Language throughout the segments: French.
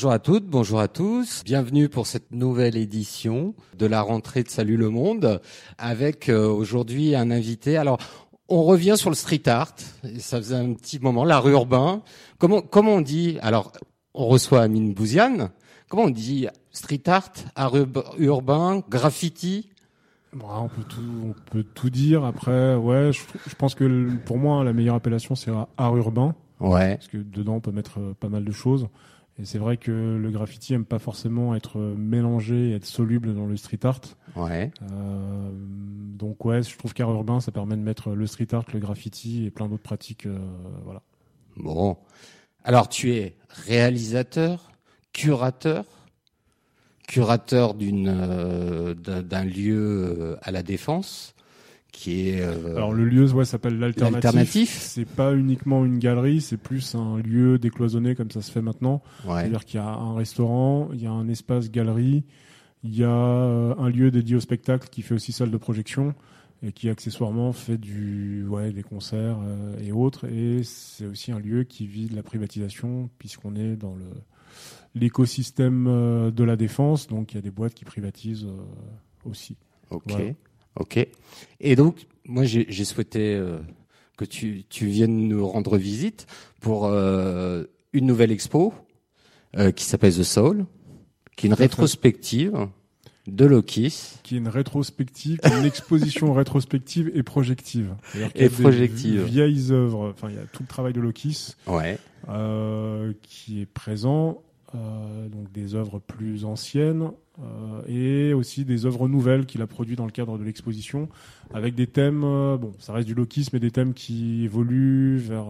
Bonjour à toutes, bonjour à tous. Bienvenue pour cette nouvelle édition de la rentrée de Salut le Monde avec euh, aujourd'hui un invité. Alors, on revient sur le street art. Ça faisait un petit moment, l'art urbain. Comment, comment on dit Alors, on reçoit Amine Bouziane. Comment on dit street art, art urbain, graffiti? On peut tout, on peut tout dire. Après, ouais, je, je pense que pour moi, la meilleure appellation c'est art urbain. Ouais. Parce que dedans, on peut mettre euh, pas mal de choses. Et c'est vrai que le graffiti aime pas forcément être mélangé et être soluble dans le street art. Ouais. Euh, donc ouais, je trouve qu'art urbain, ça permet de mettre le street art, le graffiti et plein d'autres pratiques. Euh, voilà. Bon. Alors tu es réalisateur, curateur, curateur d'une euh, d'un lieu à la défense qui est. Euh, Alors le lieu, ouais, s'appelle l'alternatif. C'est pas uniquement une galerie, c'est plus un lieu décloisonné comme ça se fait maintenant. C'est-à-dire qu'il y a un restaurant, il y a un espace galerie, il y a euh, un lieu dédié au spectacle qui fait aussi salle de projection et qui accessoirement fait du ouais des concerts euh, et autres et c'est aussi un lieu qui vit de la privatisation puisqu'on est dans le l'écosystème de la défense donc il y a des boîtes qui privatisent aussi. OK. Ok. Et donc, moi, j'ai souhaité euh, que tu, tu, viennes nous rendre visite pour euh, une nouvelle expo euh, qui s'appelle The Soul, qui est une rétrospective de Lokis. Qui est une rétrospective, une exposition rétrospective et projective. Et projective. Vieilles œuvres, enfin, il y a tout le travail de Lokis. Ouais. qui est présent euh, donc des œuvres plus anciennes euh, et aussi des œuvres nouvelles qu'il a produites dans le cadre de l'exposition, avec des thèmes, euh, bon, ça reste du lokisme, mais des thèmes qui évoluent vers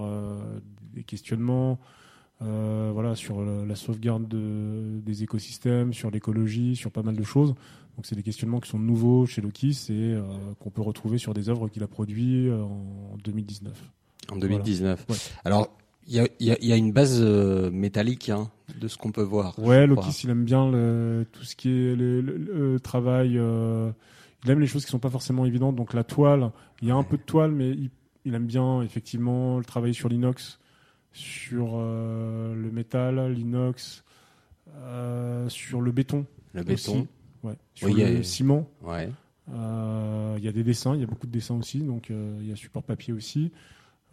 des questionnements, voilà, sur la sauvegarde des écosystèmes, sur l'écologie, sur pas mal de choses. Donc c'est des questionnements qui sont nouveaux chez Lokis et qu'on peut retrouver sur des œuvres qu'il a produites en 2019. En 2019. Alors il y a, y, y a, une base euh, métallique hein, de ce qu'on peut voir. Ouais, Lokis, il aime bien le, tout ce qui est le, travail. Euh, il aime les choses qui sont pas forcément évidentes. Donc la toile, il y a un peu de toile, mais il, il aime bien effectivement le travail sur l'inox, sur euh, le métal, l'inox, sur le béton. Le béton. Ouais. Sur le ciment. Ouais. Il y a des dessins, il y a beaucoup de dessins aussi, donc il y a support papier aussi.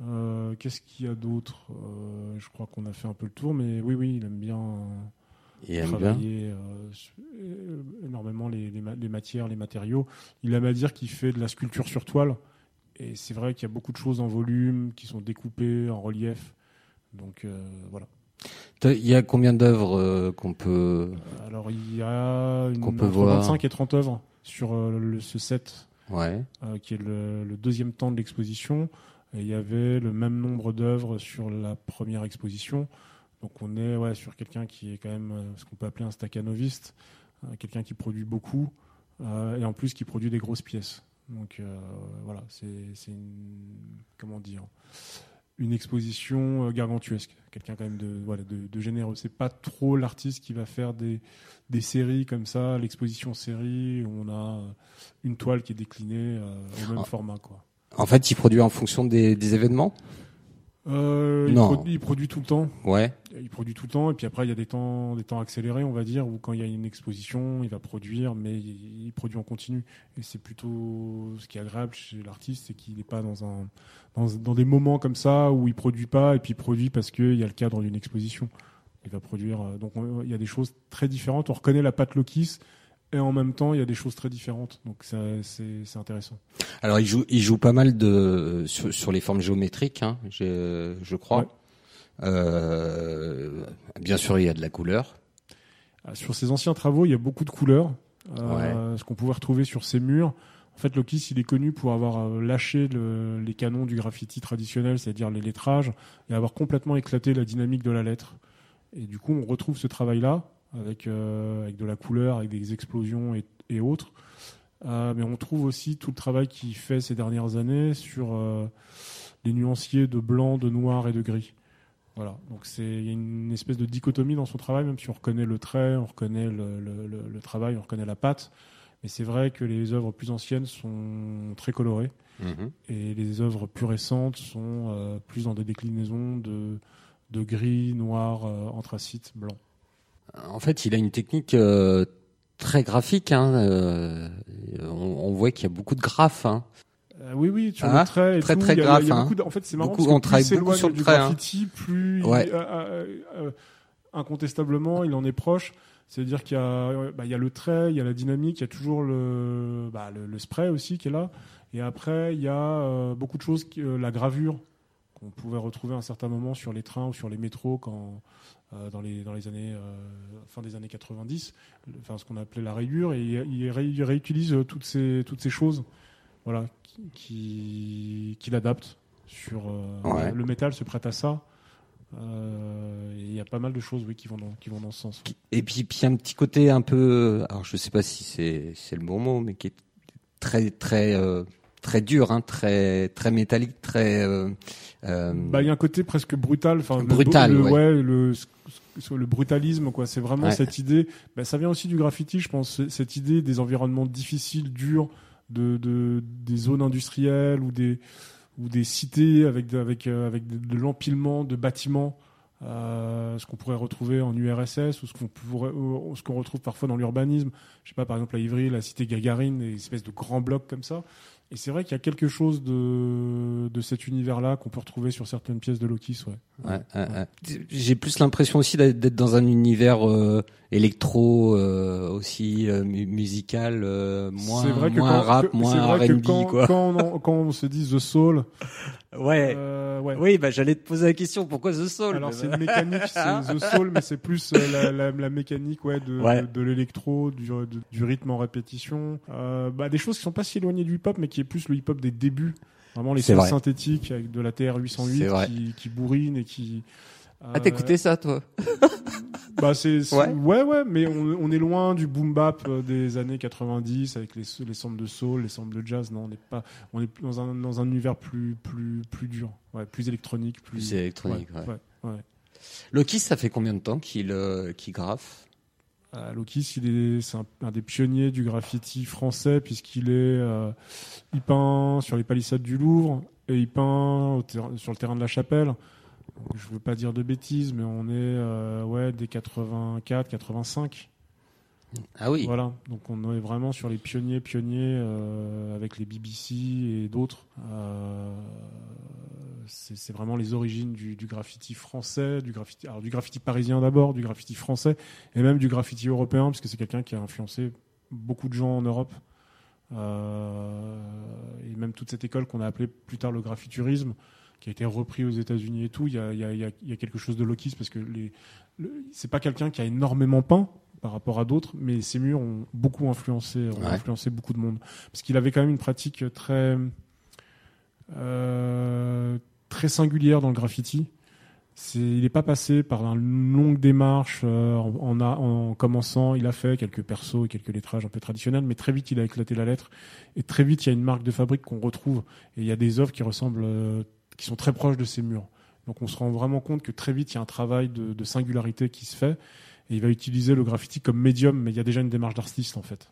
Euh, qu'est-ce qu'il y a d'autre? Euh, Je crois qu'on a fait un peu le tour, mais oui, oui, il aime bien travailler euh, énormément les, les, matières, les matériaux. Il aime à dire qu'il fait de la sculpture sur toile. Et c'est vrai qu'il y a beaucoup de choses en volume qui sont découpées en relief. Donc voilà. Il y a combien d'œuvres qu'on peut Alors il y a une, peut voir? 25 et 30 œuvres sur ce set, ouais. qui est le, le deuxième temps de l'exposition. Et il y avait le même nombre d'œuvres sur la première exposition. Donc on est ouais, sur quelqu'un qui est quand même euh, ce qu'on peut appeler un staccanoviste, euh, quelqu'un qui produit beaucoup euh, et en plus qui produit des grosses pièces. Donc voilà, c'est une comment dire une exposition gargantuesque. Quelqu'un quand même de voilà de, de généreux. C'est pas trop l'artiste qui va faire des des séries comme ça, l'exposition série où on a une toile qui est déclinée au même ah. format quoi. En fait, il produit en fonction des, des événements euh, non. Il produit, tout le temps. Ouais. Il produit tout le temps et puis après il y a des temps, des temps accélérés, on va dire, où quand il y a une exposition, il va produire, mais il, produit en continu. Et c'est plutôt ce qui est agréable chez l'artiste, c'est qu'il n'est pas dans un dans, dans, des moments comme ça où il produit pas et puis il produit parce qu'il y a le cadre d'une exposition. Il va produire. Euh, donc il y a des choses très différentes. On reconnaît la patte Lokis et en même temps, il y a des choses très différentes. Donc c'est intéressant. Alors il joue, il joue pas mal de sur, sur les formes géométriques, hein, je, je crois. Euh, bien sûr, il y a de la couleur. Ah, sur ses anciens travaux, il y a beaucoup de couleurs. Euh, Ce qu'on pouvait retrouver sur ses murs. En fait, Lokis, il est connu pour avoir euh, lâché le, les canons du graffiti traditionnel, c'est-à-dire les lettrages, et avoir complètement éclaté la dynamique de la lettre. Et du coup, on retrouve ce travail-là avec, euh, avec de la couleur, avec des explosions et, et autres. Euh, mais on trouve aussi tout le travail qu'il fait ces dernières années sur euh, les nuanciers de blanc, de noir et de gris. Voilà, donc c'est il y a une espèce de dichotomie dans son travail, même si on reconnaît le trait, on reconnaît le, le, le, travail, on reconnaît la patte. Mais c'est vrai que les œuvres plus anciennes sont très colorées mm-hmm. et les œuvres plus récentes sont euh, plus dans des déclinaisons de, de gris, noir, anthracite, blanc. En fait, il a une technique très graphique. Hein, on, on, voit qu'il y a beaucoup de graphes. Hein. Euh, oui, oui, ah, le trait. Et très, tout. très grave. Beaucoup En fait, c'est marrant beaucoup, parce que on beaucoup sur le du trait, hein. graffiti, hein. plus ouais. il, euh, euh, incontestablement, il en est proche. C'est-à-dire qu'il y, a, bah, y a le trait, il y a la dynamique, il y a toujours le, bah, le, le, spray aussi qui est là. Et après, il y a euh, beaucoup de choses, euh, la gravure qu'on pouvait retrouver à un certain moment sur les trains ou sur les métros quand, euh, dans, les, dans les années, fin des années 90, enfin, ce qu'on appelait la rayure. Et il, il, réutilise toutes ces, toutes ces choses voilà, qui, qui, l'adaptent. Sur, Le métal se prête à ça. Euh, il y a pas mal de choses oui, qui, vont dans, qui vont dans ce sens. Et puis, puis un petit côté un peu, alors je sais pas si c'est, c'est le bon mot, mais qui est très très euh, très dur, hein, très très métallique, très. Euh, euh bah, il y a un côté presque brutal, enfin brutal, le, ouais. le, le, brutalisme, quoi. C'est vraiment cette idée. Bah, ça vient aussi du graffiti, je pense. Cette idée des environnements difficiles, durs, de, de des zones industrielles ou des ou des cités avec de, avec euh, avec de, l'empilement de bâtiments. Euh, ce qu'on pourrait retrouver en URSS ou ce qu'on pourrait, ce qu'on retrouve parfois dans l'urbanisme. Je sais pas, par exemple à Ivry, la cité Gagarine, des espèces de grands blocs comme ça. Et c'est vrai qu'il y a quelque chose de, de cet univers-là qu'on peut retrouver sur certaines pièces de Lokis. Ouais. ouais, ouais. J'ai plus l'impression aussi d'être dans un univers euh, électro euh, aussi euh, musical, euh, moins, vrai que moins rap, moins R&B quoi. Quand on, quand on se dit The Soul, Ouais. Euh, ouais. Oui, bah j'allais te poser la question pourquoi The Soul. Alors c'est une mécanique, c'est The Soul, mais c'est plus euh, la, la, la, mécanique ouais de, ouais. de, de l'électro, du, du, rythme en répétition. Euh, bah des choses qui sont pas si éloignées du hip-hop, mais qui est plus le hip-hop des débuts. Vraiment les sons synthétiques avec de la TR 808 qui, qui bourrine et qui ah, t'écoutais ça, toi? Bah, c'est, ouais. ouais. ouais, mais on, on, est loin du boom bap euh, des années 90 avec les, les samples de soul, les samples de jazz. Non, on n'est pas, on est dans un, dans un univers plus, plus, plus dur, ouais, plus électronique, plus, plus électronique, ouais. ouais. ouais. Lokis, ça fait combien de temps qu'il, euh, qu'il graffe? Euh, Lokis, il est, c'est un, des pionniers du graffiti français puisqu'il est, euh, il peint sur les palissades du Louvre et il peint sur le terrain de la Chapelle je veux pas dire de bêtises, mais on est euh, ouais des 84, 85. Ah oui. Voilà, donc on est vraiment sur les pionniers, pionniers euh, avec les BBC et d'autres. Euh, c'est vraiment les origines du, du, graffiti français, du graffiti, alors du graffiti parisien d'abord, du graffiti français et même du graffiti européen, parce que c'est quelqu'un qui a influencé beaucoup de gens en Europe. Euh, et même toute cette école qu'on a appelée plus tard le graffiturisme, qui a été repris aux États-Unis et tout. Il y a, il y a, il y a quelque chose de Lokis parce que les, c'est pas quelqu'un qui a énormément peint par rapport à d'autres, mais ses murs ont beaucoup influencé, ont influencé beaucoup de monde parce qu'il avait quand même une pratique très euh, très singulière dans le graffiti. C'est, il n'est pas passé par une longue démarche euh, en, commençant. Il a fait quelques persos et quelques lettrages un peu traditionnels, mais très vite il a éclaté la lettre. Et très vite il y a une marque de fabrique qu'on retrouve. Et il y a des œuvres qui ressemblent euh, qui sont très proches de ces murs. Donc on se rend vraiment compte que très vite il y a un travail de, de singularité qui se fait et il va utiliser le graffiti comme médium, mais il y a déjà une démarche d'artiste en fait.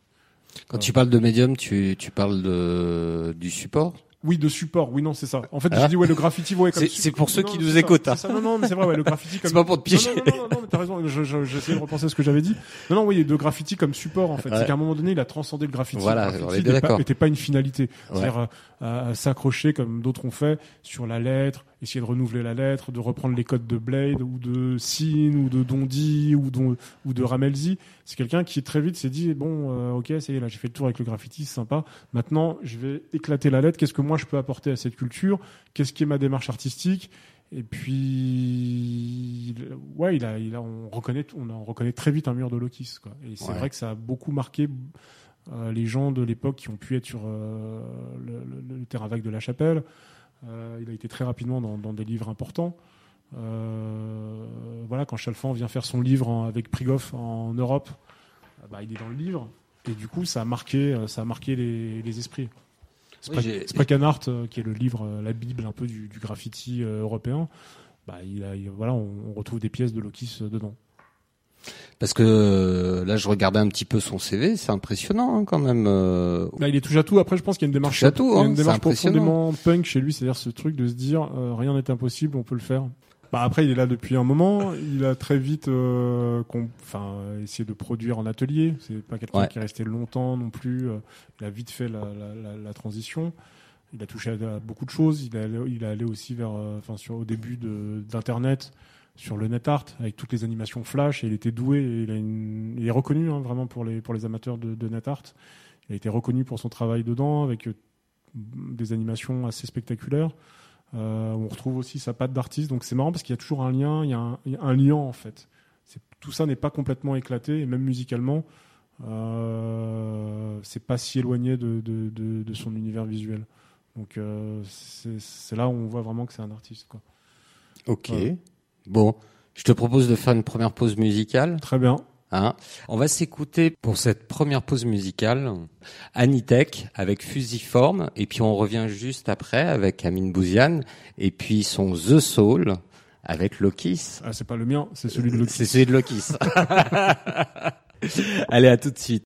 Quand tu parles de médium, tu, tu parles de, du support? Oui, de support. Oui, non, c'est ça. En fait, ah. je dis ouais, le graffiti, ouais, comme c'est pour ceux qui nous écoutent. Hein. Non, non, mais c'est vrai, ouais, le graffiti comme. c'est pas pour te piéger. Non, non, non, non, mais t'as raison. J'essaie de repenser à ce que j'avais dit. Non, non, oui, de graffiti comme support, en fait. C'est qu'à un moment donné, il a transcendé le graffiti. Voilà, le graffiti n'était pas, pas, une finalité. C'est-à-dire euh, s'accrocher comme d'autres ont fait sur la lettre, essayer de renouveler la lettre, de reprendre les codes de Blade ou de Sin ou de Dondi ou de, ou de Ramelzi. C'est quelqu'un qui très vite s'est dit bon, euh, ok, ça y est, là j'ai fait le tour avec le graffiti, c'est sympa. Maintenant, je vais éclater la lettre. Qu'est-ce que moi je peux apporter à cette culture? Qu'est-ce qui est ma démarche artistique? Et puis, ouais, il a, il a, on reconnaît, on reconnaît très vite un mur de Lokis, quoi. Et c'est vrai que ça a beaucoup marqué euh, les gens de l'époque qui ont pu être sur euh, le, le, terrain vague de la Chapelle. Euh, il a été très rapidement dans, dans des livres importants. Euh, voilà, quand Chalfant vient faire son livre en, avec Prigoff en Europe, euh, bah, il est dans le livre. Et du coup, ça a marqué, ça a marqué les, les esprits. Oui, Art, qui est le livre, la bible un peu du, du graffiti européen, bah, il a, voilà, on, on, retrouve des pièces de Lokis dedans. Parce que euh, là, je regardais un petit peu son CV, c'est impressionnant hein, quand même. Euh... Là, il est touche à tout. Après, je pense qu'il y a une démarche, tout, hein, une démarche profondément punk chez lui, c'est-à-dire ce truc de se dire euh, rien n'est impossible, on peut le faire. Bah après, il est là depuis un moment. Il a très vite, euh, enfin, essayé de produire en atelier. C'est pas quelqu'un qui est resté longtemps non plus. Il a vite fait la, la, la, transition. Il a touché à, beaucoup de choses. Il a, il a allé aussi vers, enfin, sur au début d'internet, sur le net art avec toutes les animations flash. Et il était doué. Et il, a une, il est reconnu hein, vraiment pour les pour les amateurs de, de net art. Il a été reconnu pour son travail dedans avec des animations assez spectaculaires. Euh, on retrouve aussi sa patte d'artiste, donc c'est marrant parce qu'il y a toujours un lien, il y a un, lien en fait. Tout ça n'est pas complètement éclaté, et même musicalement, euh, c'est pas si éloigné de, son univers visuel. Donc euh, c'est là où on voit vraiment que c'est un artiste. Quoi. Ok. Bon, je te propose de faire une première pause musicale. Très bien. Hein. On va s'écouter pour cette première pause musicale Anitech avec Fusiform et puis on revient juste après avec Amine Bouziane et puis son The Soul avec Lokis. Ah c'est pas le mien, c'est celui de Lokis. C'est celui de Lokis. Allez à tout de suite.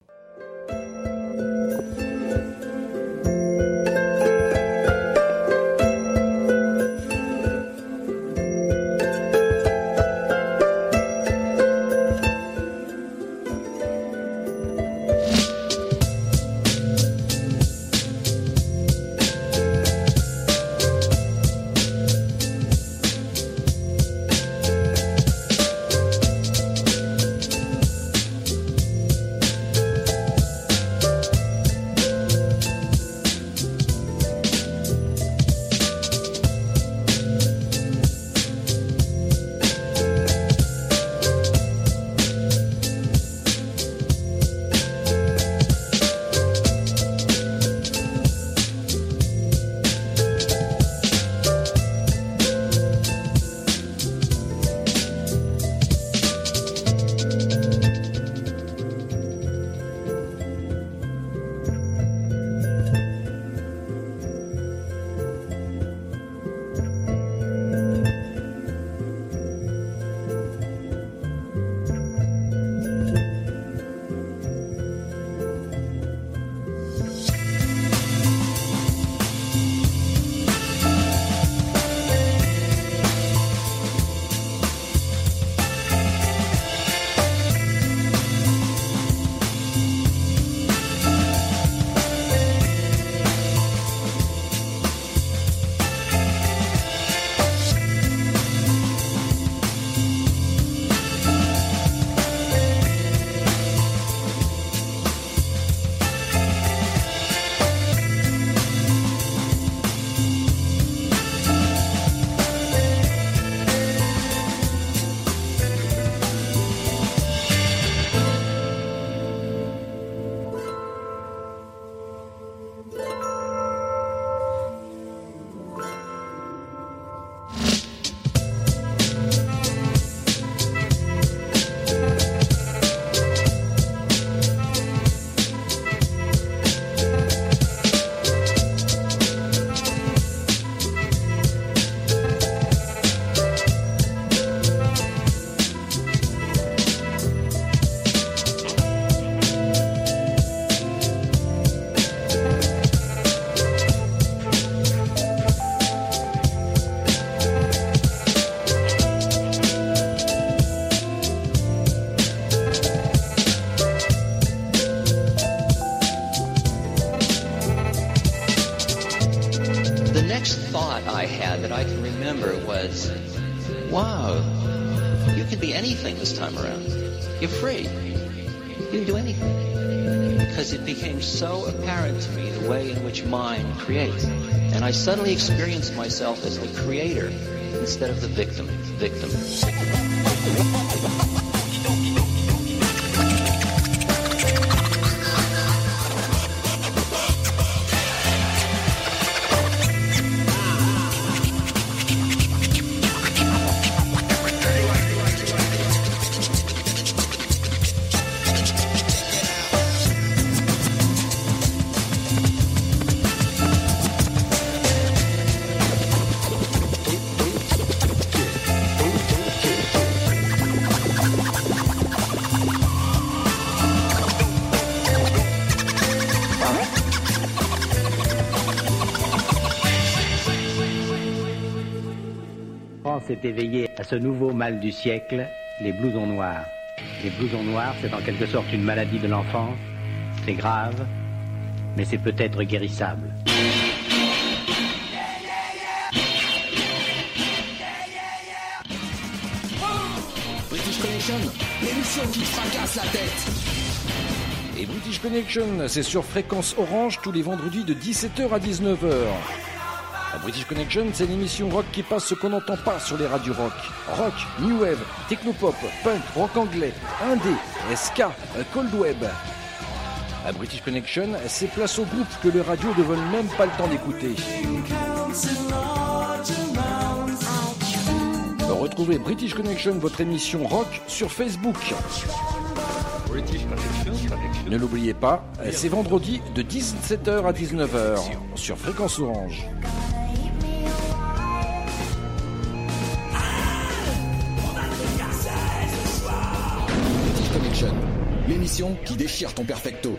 became so apparent to me the way in which mind creates. And I suddenly experienced myself as the creator instead of the victim. Victim. Éveillé à ce nouveau mal du siècle, les blousons noirs. Les blousons noirs, c'est en quelque sorte une maladie de l'enfance. C'est grave, mais c'est peut-être guérissable. British Connection, qui fracasse la tête. Et British Connection, c'est sur fréquence orange tous les vendredis de 17h à 19h. La British Connection, c'est l'émission rock qui passe ce qu'on n'entend pas sur les radios rock. Rock, new wave, technopop, punk, rock anglais, indé, ska, cold web. La British Connection, c'est place au groupe que les radios ne veulent même pas le temps d'écouter. Retrouvez British Connection, votre émission rock, sur Facebook. Ne l'oubliez pas, c'est vendredi de 17h à 19h sur Fréquence Orange. Qui déchire ton perfecto.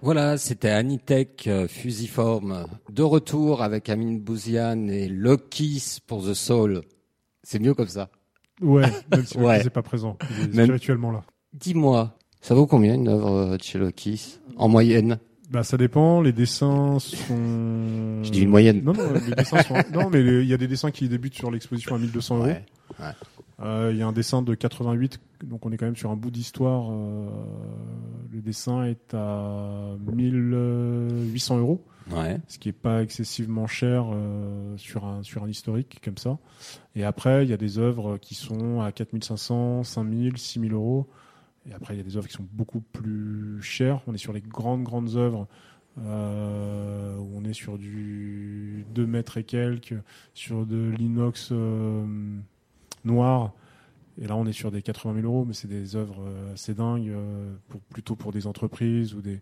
Voilà, c'était Anitech euh, Fusiform de retour avec Amine Bouziane et Lokis pour The Soul. C'est mieux comme ça. Ouais, même si Ouais. N'est pas présent. Il est Même- spirituellement là. Dis-moi, ça vaut combien une œuvre euh, de chez Lokis en moyenne? Bah, ça dépend. Les dessins sont. Je dis une moyenne. Non, non, les dessins sont. non, mais les- il y a des dessins qui débutent sur l'exposition à 1200 euros. Ouais. Euh, Il y a un dessin de 88, donc on est quand même sur un bout d'histoire. euh, le dessin est à 1800 euros, Ce qui est pas excessivement cher euh, sur un sur un historique comme ça. Et après, il y a des œuvres qui sont à 4500, 5000, 6000 euros. Et après, il y a des œuvres qui sont beaucoup plus chères. On est sur les grandes grandes œuvres. euh, où on est sur du 2 mètres et quelques, sur de l'inox euh, noir. Et là, on est sur des 80 000 euros, mais c'est des œuvres assez dingues, pour, plutôt pour des entreprises ou des,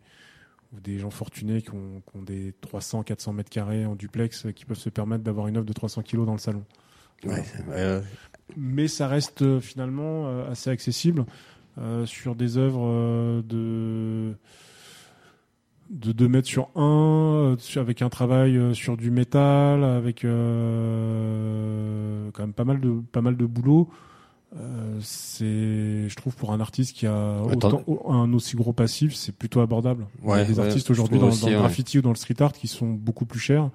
ou des gens fortunés qui ont, qui ont des 300, 400 mètres carrés en duplex, euh, qui peuvent se permettre d'avoir une œuvre de 300 kilos dans le salon. Ouais, Mais ça reste euh, finalement euh, assez accessible euh, sur des œuvres de de 2 mètres sur 1, avec un travail sur du métal, avec euh, quand même pas mal de, pas mal de boulot. Euh, c'est, je trouve, pour un artiste qui a autant, un aussi gros passif, c'est plutôt abordable. Il y a Ouais, des ouais, artistes aujourd'hui dans, le ouais. graffiti ou dans le street art qui sont beaucoup plus chers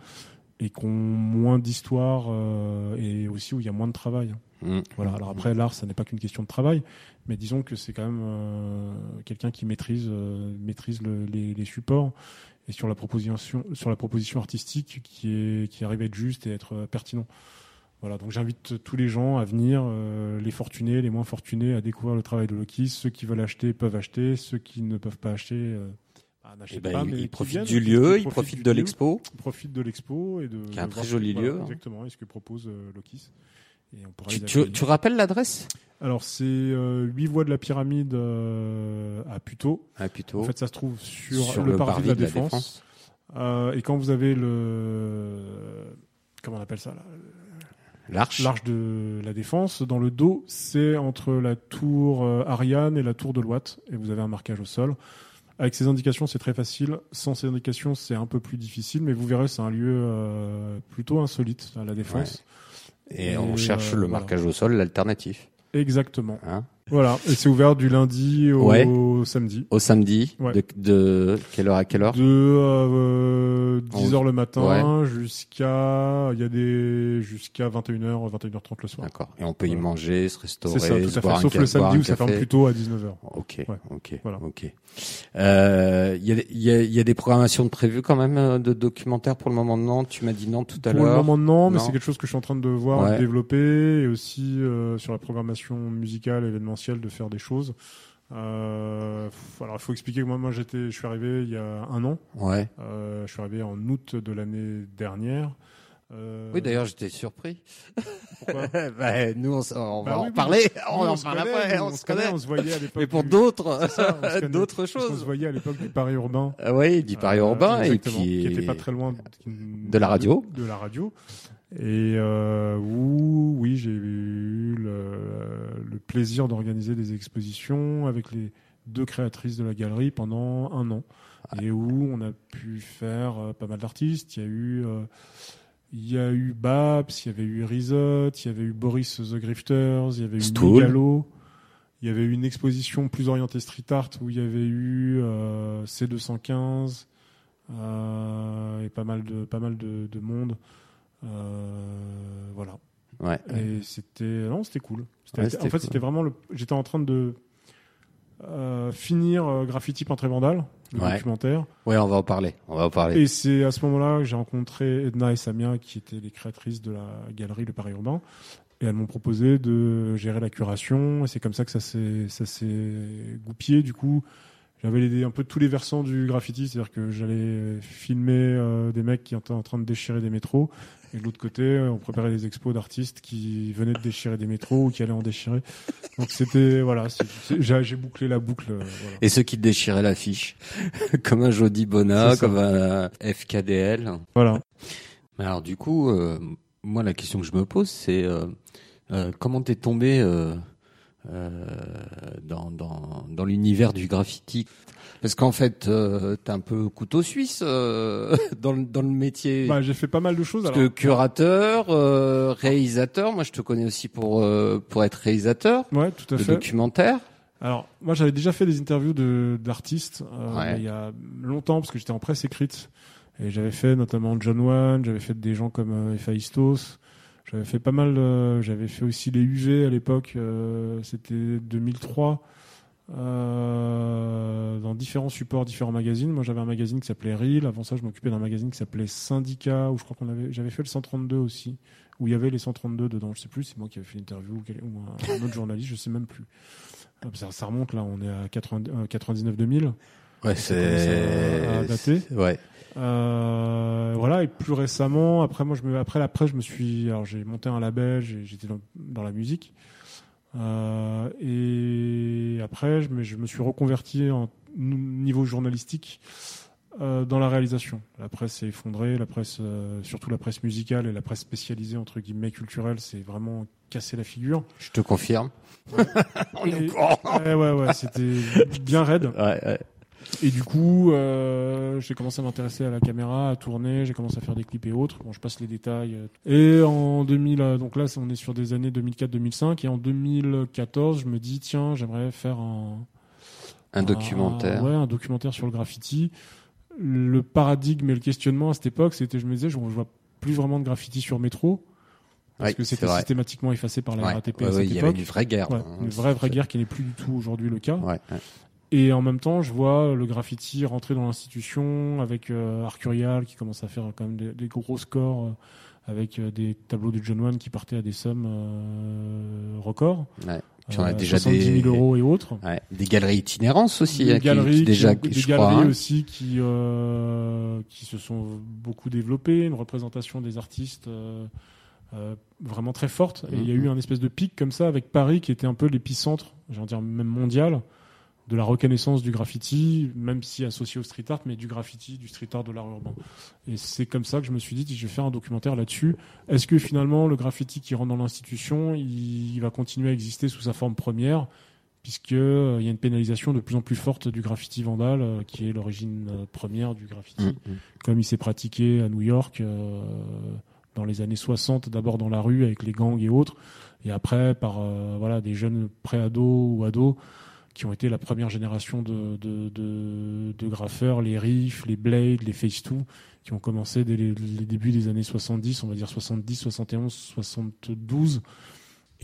et qui ont moins d'histoire euh, et aussi où il y a moins de travail. Mm. Voilà. Alors après, l'art, ça n'est pas qu'une question de travail, mais disons que c'est quand même euh, quelqu'un qui maîtrise euh, maîtrise le- les, les supports et sur la proposition sur la proposition artistique qui est qui arrive à être juste et être euh, pertinent. Voilà. Donc j'invite tous les gens à venir, euh, les fortunés, les moins fortunés, à découvrir le travail de Loki. Ceux qui veulent acheter peuvent acheter, ceux qui ne peuvent pas acheter. euh, bah, Eh n'achètent ben, pas, il, mais il qui profite viennent, du lieu, qui il profite du de l'expo. profite de l'expo et de Qui est un très joli voilà, lieu. exactement et ce que propose euh, Lokis et on pourra Tu, rappelles l'adresse? Alors c'est euh, 8 voies de la pyramide euh, à Puteaux plutôt. en fait ça se trouve sur, Sur le, parvis de la de la défense, Défense. Euh, et quand vous avez le comment on appelle ça là? L'Arche. l'arche de la défense dans le dos c'est entre la tour euh, Ariane et la tour de Loite et vous avez un marquage au sol avec ces indications, c'est très facile. Sans ces indications, c'est un peu plus difficile, mais vous verrez, c'est un lieu euh, plutôt insolite à la défense. Et Et, on cherche euh, le voilà. marquage au sol, l'alternatif. Exactement. Hein? Voilà. Et c'est ouvert du lundi au Ouais. samedi. au samedi, Ouais. de, de quelle heure à quelle heure De euh, 10h le matin Ouais. jusqu'à il y a des jusqu'à 21h 21h30 le soir. D'accord. Et on peut y manger, se restaurer, ça tout se à boire fait sauf le samedi où ça ferme café. plutôt à 19h. Ok, Ouais. ok, Voilà. ok. Euh, Il y, a, il y, a, il y a des programmations de prévues quand même euh, de documentaires pour le moment non? Tu m'as dit non tout à Pour le l'heure. moment non, mais c'est quelque chose que je suis en train de voir de développer et aussi euh, sur la programmation musicale de faire des choses. Euh, alors il faut expliquer que moi, moi j'étais, je suis arrivé il y a un an. Ouais. Euh, je suis arrivé en août de l'année dernière. Euh, Oui, d'ailleurs, j'étais surpris. pourquoi bah, nous, on, on va Bah en oui, parler. On en se parle connaît, après. on, se connaît. on se voyait à l'époque. Mais pour d'autres, C'est ça, on se d'autres choses. voyait à l'époque du Paris urbain. Ah oui, du Paris Euh, urbain et exactement, qui, qui était pas très loin de la radio. De, la radio. Et euh, où, oui, j'ai eu le, le plaisir d'organiser des expositions avec les deux créatrices de la galerie pendant un an. Et où on a pu faire euh, pas mal d'artistes. Il y a eu, euh, il y a eu Babs, il y avait eu Rizot, il y avait eu Boris the Grifters, il y avait eu Stool. Megalo. Il y avait eu une exposition plus orientée street art où il y avait eu euh, C215 euh, et pas mal de pas mal de, de monde. Euh, voilà. Ouais. Et c'était non, c'était cool. Ouais, en fait, cool. c'était vraiment le. J'étais en train de euh, finir euh, Graffiti peintre et le Ouais. documentaire. Ouais, on va en parler. On va en parler. Et c'est à ce moment-là que j'ai rencontré Edna et Samia, qui étaient les créatrices de la galerie Le Paris Urbain. Et elles m'ont proposé de gérer la curation. Et c'est comme ça que ça s'est, ça s'est goupillé. Du coup, j'avais un peu tous les versants du graffiti. C'est-à-dire que j'allais filmer euh, des mecs qui étaient en train de déchirer des métros. Et de l'autre côté, on préparait des expos d'artistes qui venaient de déchirer des métros ou qui allaient en déchirer. Donc c'était, voilà, j'ai, bouclé la boucle. euh, voilà. Et ceux qui déchiraient l'affiche, comme un Jody Bona, comme un FKDL. voilà. Mais Alors du coup, euh, moi la question que je me pose, c'est euh, euh, comment t'es tombé euh, euh, dans, dans, dans l'univers du graffiti Parce qu'en fait, euh, t'es un peu couteau suisse euh, dans, le, dans le métier. Bah, j'ai fait pas mal de choses. Parce alors. que curateur, euh, réalisateur, moi je te connais aussi pour euh, pour être réalisateur Ouais, tout à de fait. documentaire. Alors, moi, j'avais déjà fait des interviews de d'artistes euh, Ouais. il y a longtemps parce que j'étais en presse écrite et j'avais fait notamment John Wan, j'avais fait des gens comme euh, Héphaïstos, j'avais fait pas mal, euh, j'avais fait aussi les UV à l'époque, euh, c'était 2003. euh, dans différents supports, différents magazines. Moi, j'avais un magazine qui s'appelait Reel. Avant ça, je m'occupais d'un magazine qui s'appelait Syndicat, où je crois qu'on avait, j'avais fait le 132 aussi, où il y avait les 132 dedans. Je sais plus, c'est moi qui avais fait l'interview ou, quel- ou un, un autre journaliste, je sais même plus. Ah, Ça, ça remonte là, on est à 80 euh, 99-2000. Ouais, c'est- Ouais. Euh, voilà, et plus récemment, après moi, je me, après la presse, je me suis, alors j'ai monté un label, j'ai- j'étais dans, dans la musique, Euh, et après, je me, je me suis reconverti en niveau journalistique euh, dans la réalisation. La presse s'est effondrée, la presse, euh, surtout la presse musicale et la presse spécialisée entre guillemets culturelle, c'est vraiment cassé la figure. Je te confirme. On est Et- au courant. Ouais, ouais, ouais, c'était bien raide. Ouais, ouais. Et du coup, euh, j'ai commencé à m'intéresser à la caméra, à tourner, j'ai commencé à faire des clips et autres. Bon, je passe les détails. Et en 2000, euh, donc là, on est sur des années 2004-2005. Et en 2014, je me dis, tiens, j'aimerais faire un, Un documentaire. ouais, un documentaire sur le graffiti. Le paradigme et le questionnement à cette époque, c'était, je me disais, je, je vois plus vraiment de graffiti sur métro. Parce Ouais, que c'était systématiquement effacé par la Ouais, RATP ouais, à cette il y avait époque. une vraie guerre. Hein. une vraie, vraie guerre qui n'est plus du tout aujourd'hui le cas. Et en même temps, je vois le graffiti rentrer dans l'institution avec euh, Arcurial qui commence à faire quand même des, des gros scores euh, avec euh, des tableaux de John Wan qui partaient à des sommes records. Ouais. Puis on a déjà 70 000 des- euros et autres. Ouais. Des galeries itinérances aussi, Des hein, galeries, qui, déjà, qui- qui, des je galeries crois. hein. aussi qui qui se sont beaucoup développées, une représentation des artistes euh, vraiment très forte. Et il y a eu un espèce de pic comme ça avec Paris qui était un peu l'épicentre, j'ai envie de dire même mondial, de la reconnaissance du graffiti, même si associé au street art, mais du graffiti, du street art, de l'art urbain. Et c'est comme ça que je me suis dit, je vais faire un documentaire là-dessus. Est-ce que finalement le graffiti qui rentre dans l'institution, il, il va continuer à exister sous sa forme première puisque euh, il y a une pénalisation de plus en plus forte du graffiti vandal, euh, qui est l'origine euh, première du graffiti, Mm, mm. comme il s'est pratiqué à New York euh, dans les années 60, d'abord dans la rue avec les gangs et autres, et après par voilà des jeunes pré-ados ou ados qui ont été la première génération de, graffeurs, les Riff, les Blade, les Face 2, qui ont commencé dès les, les débuts des années 70, on va dire 70, 71, 72,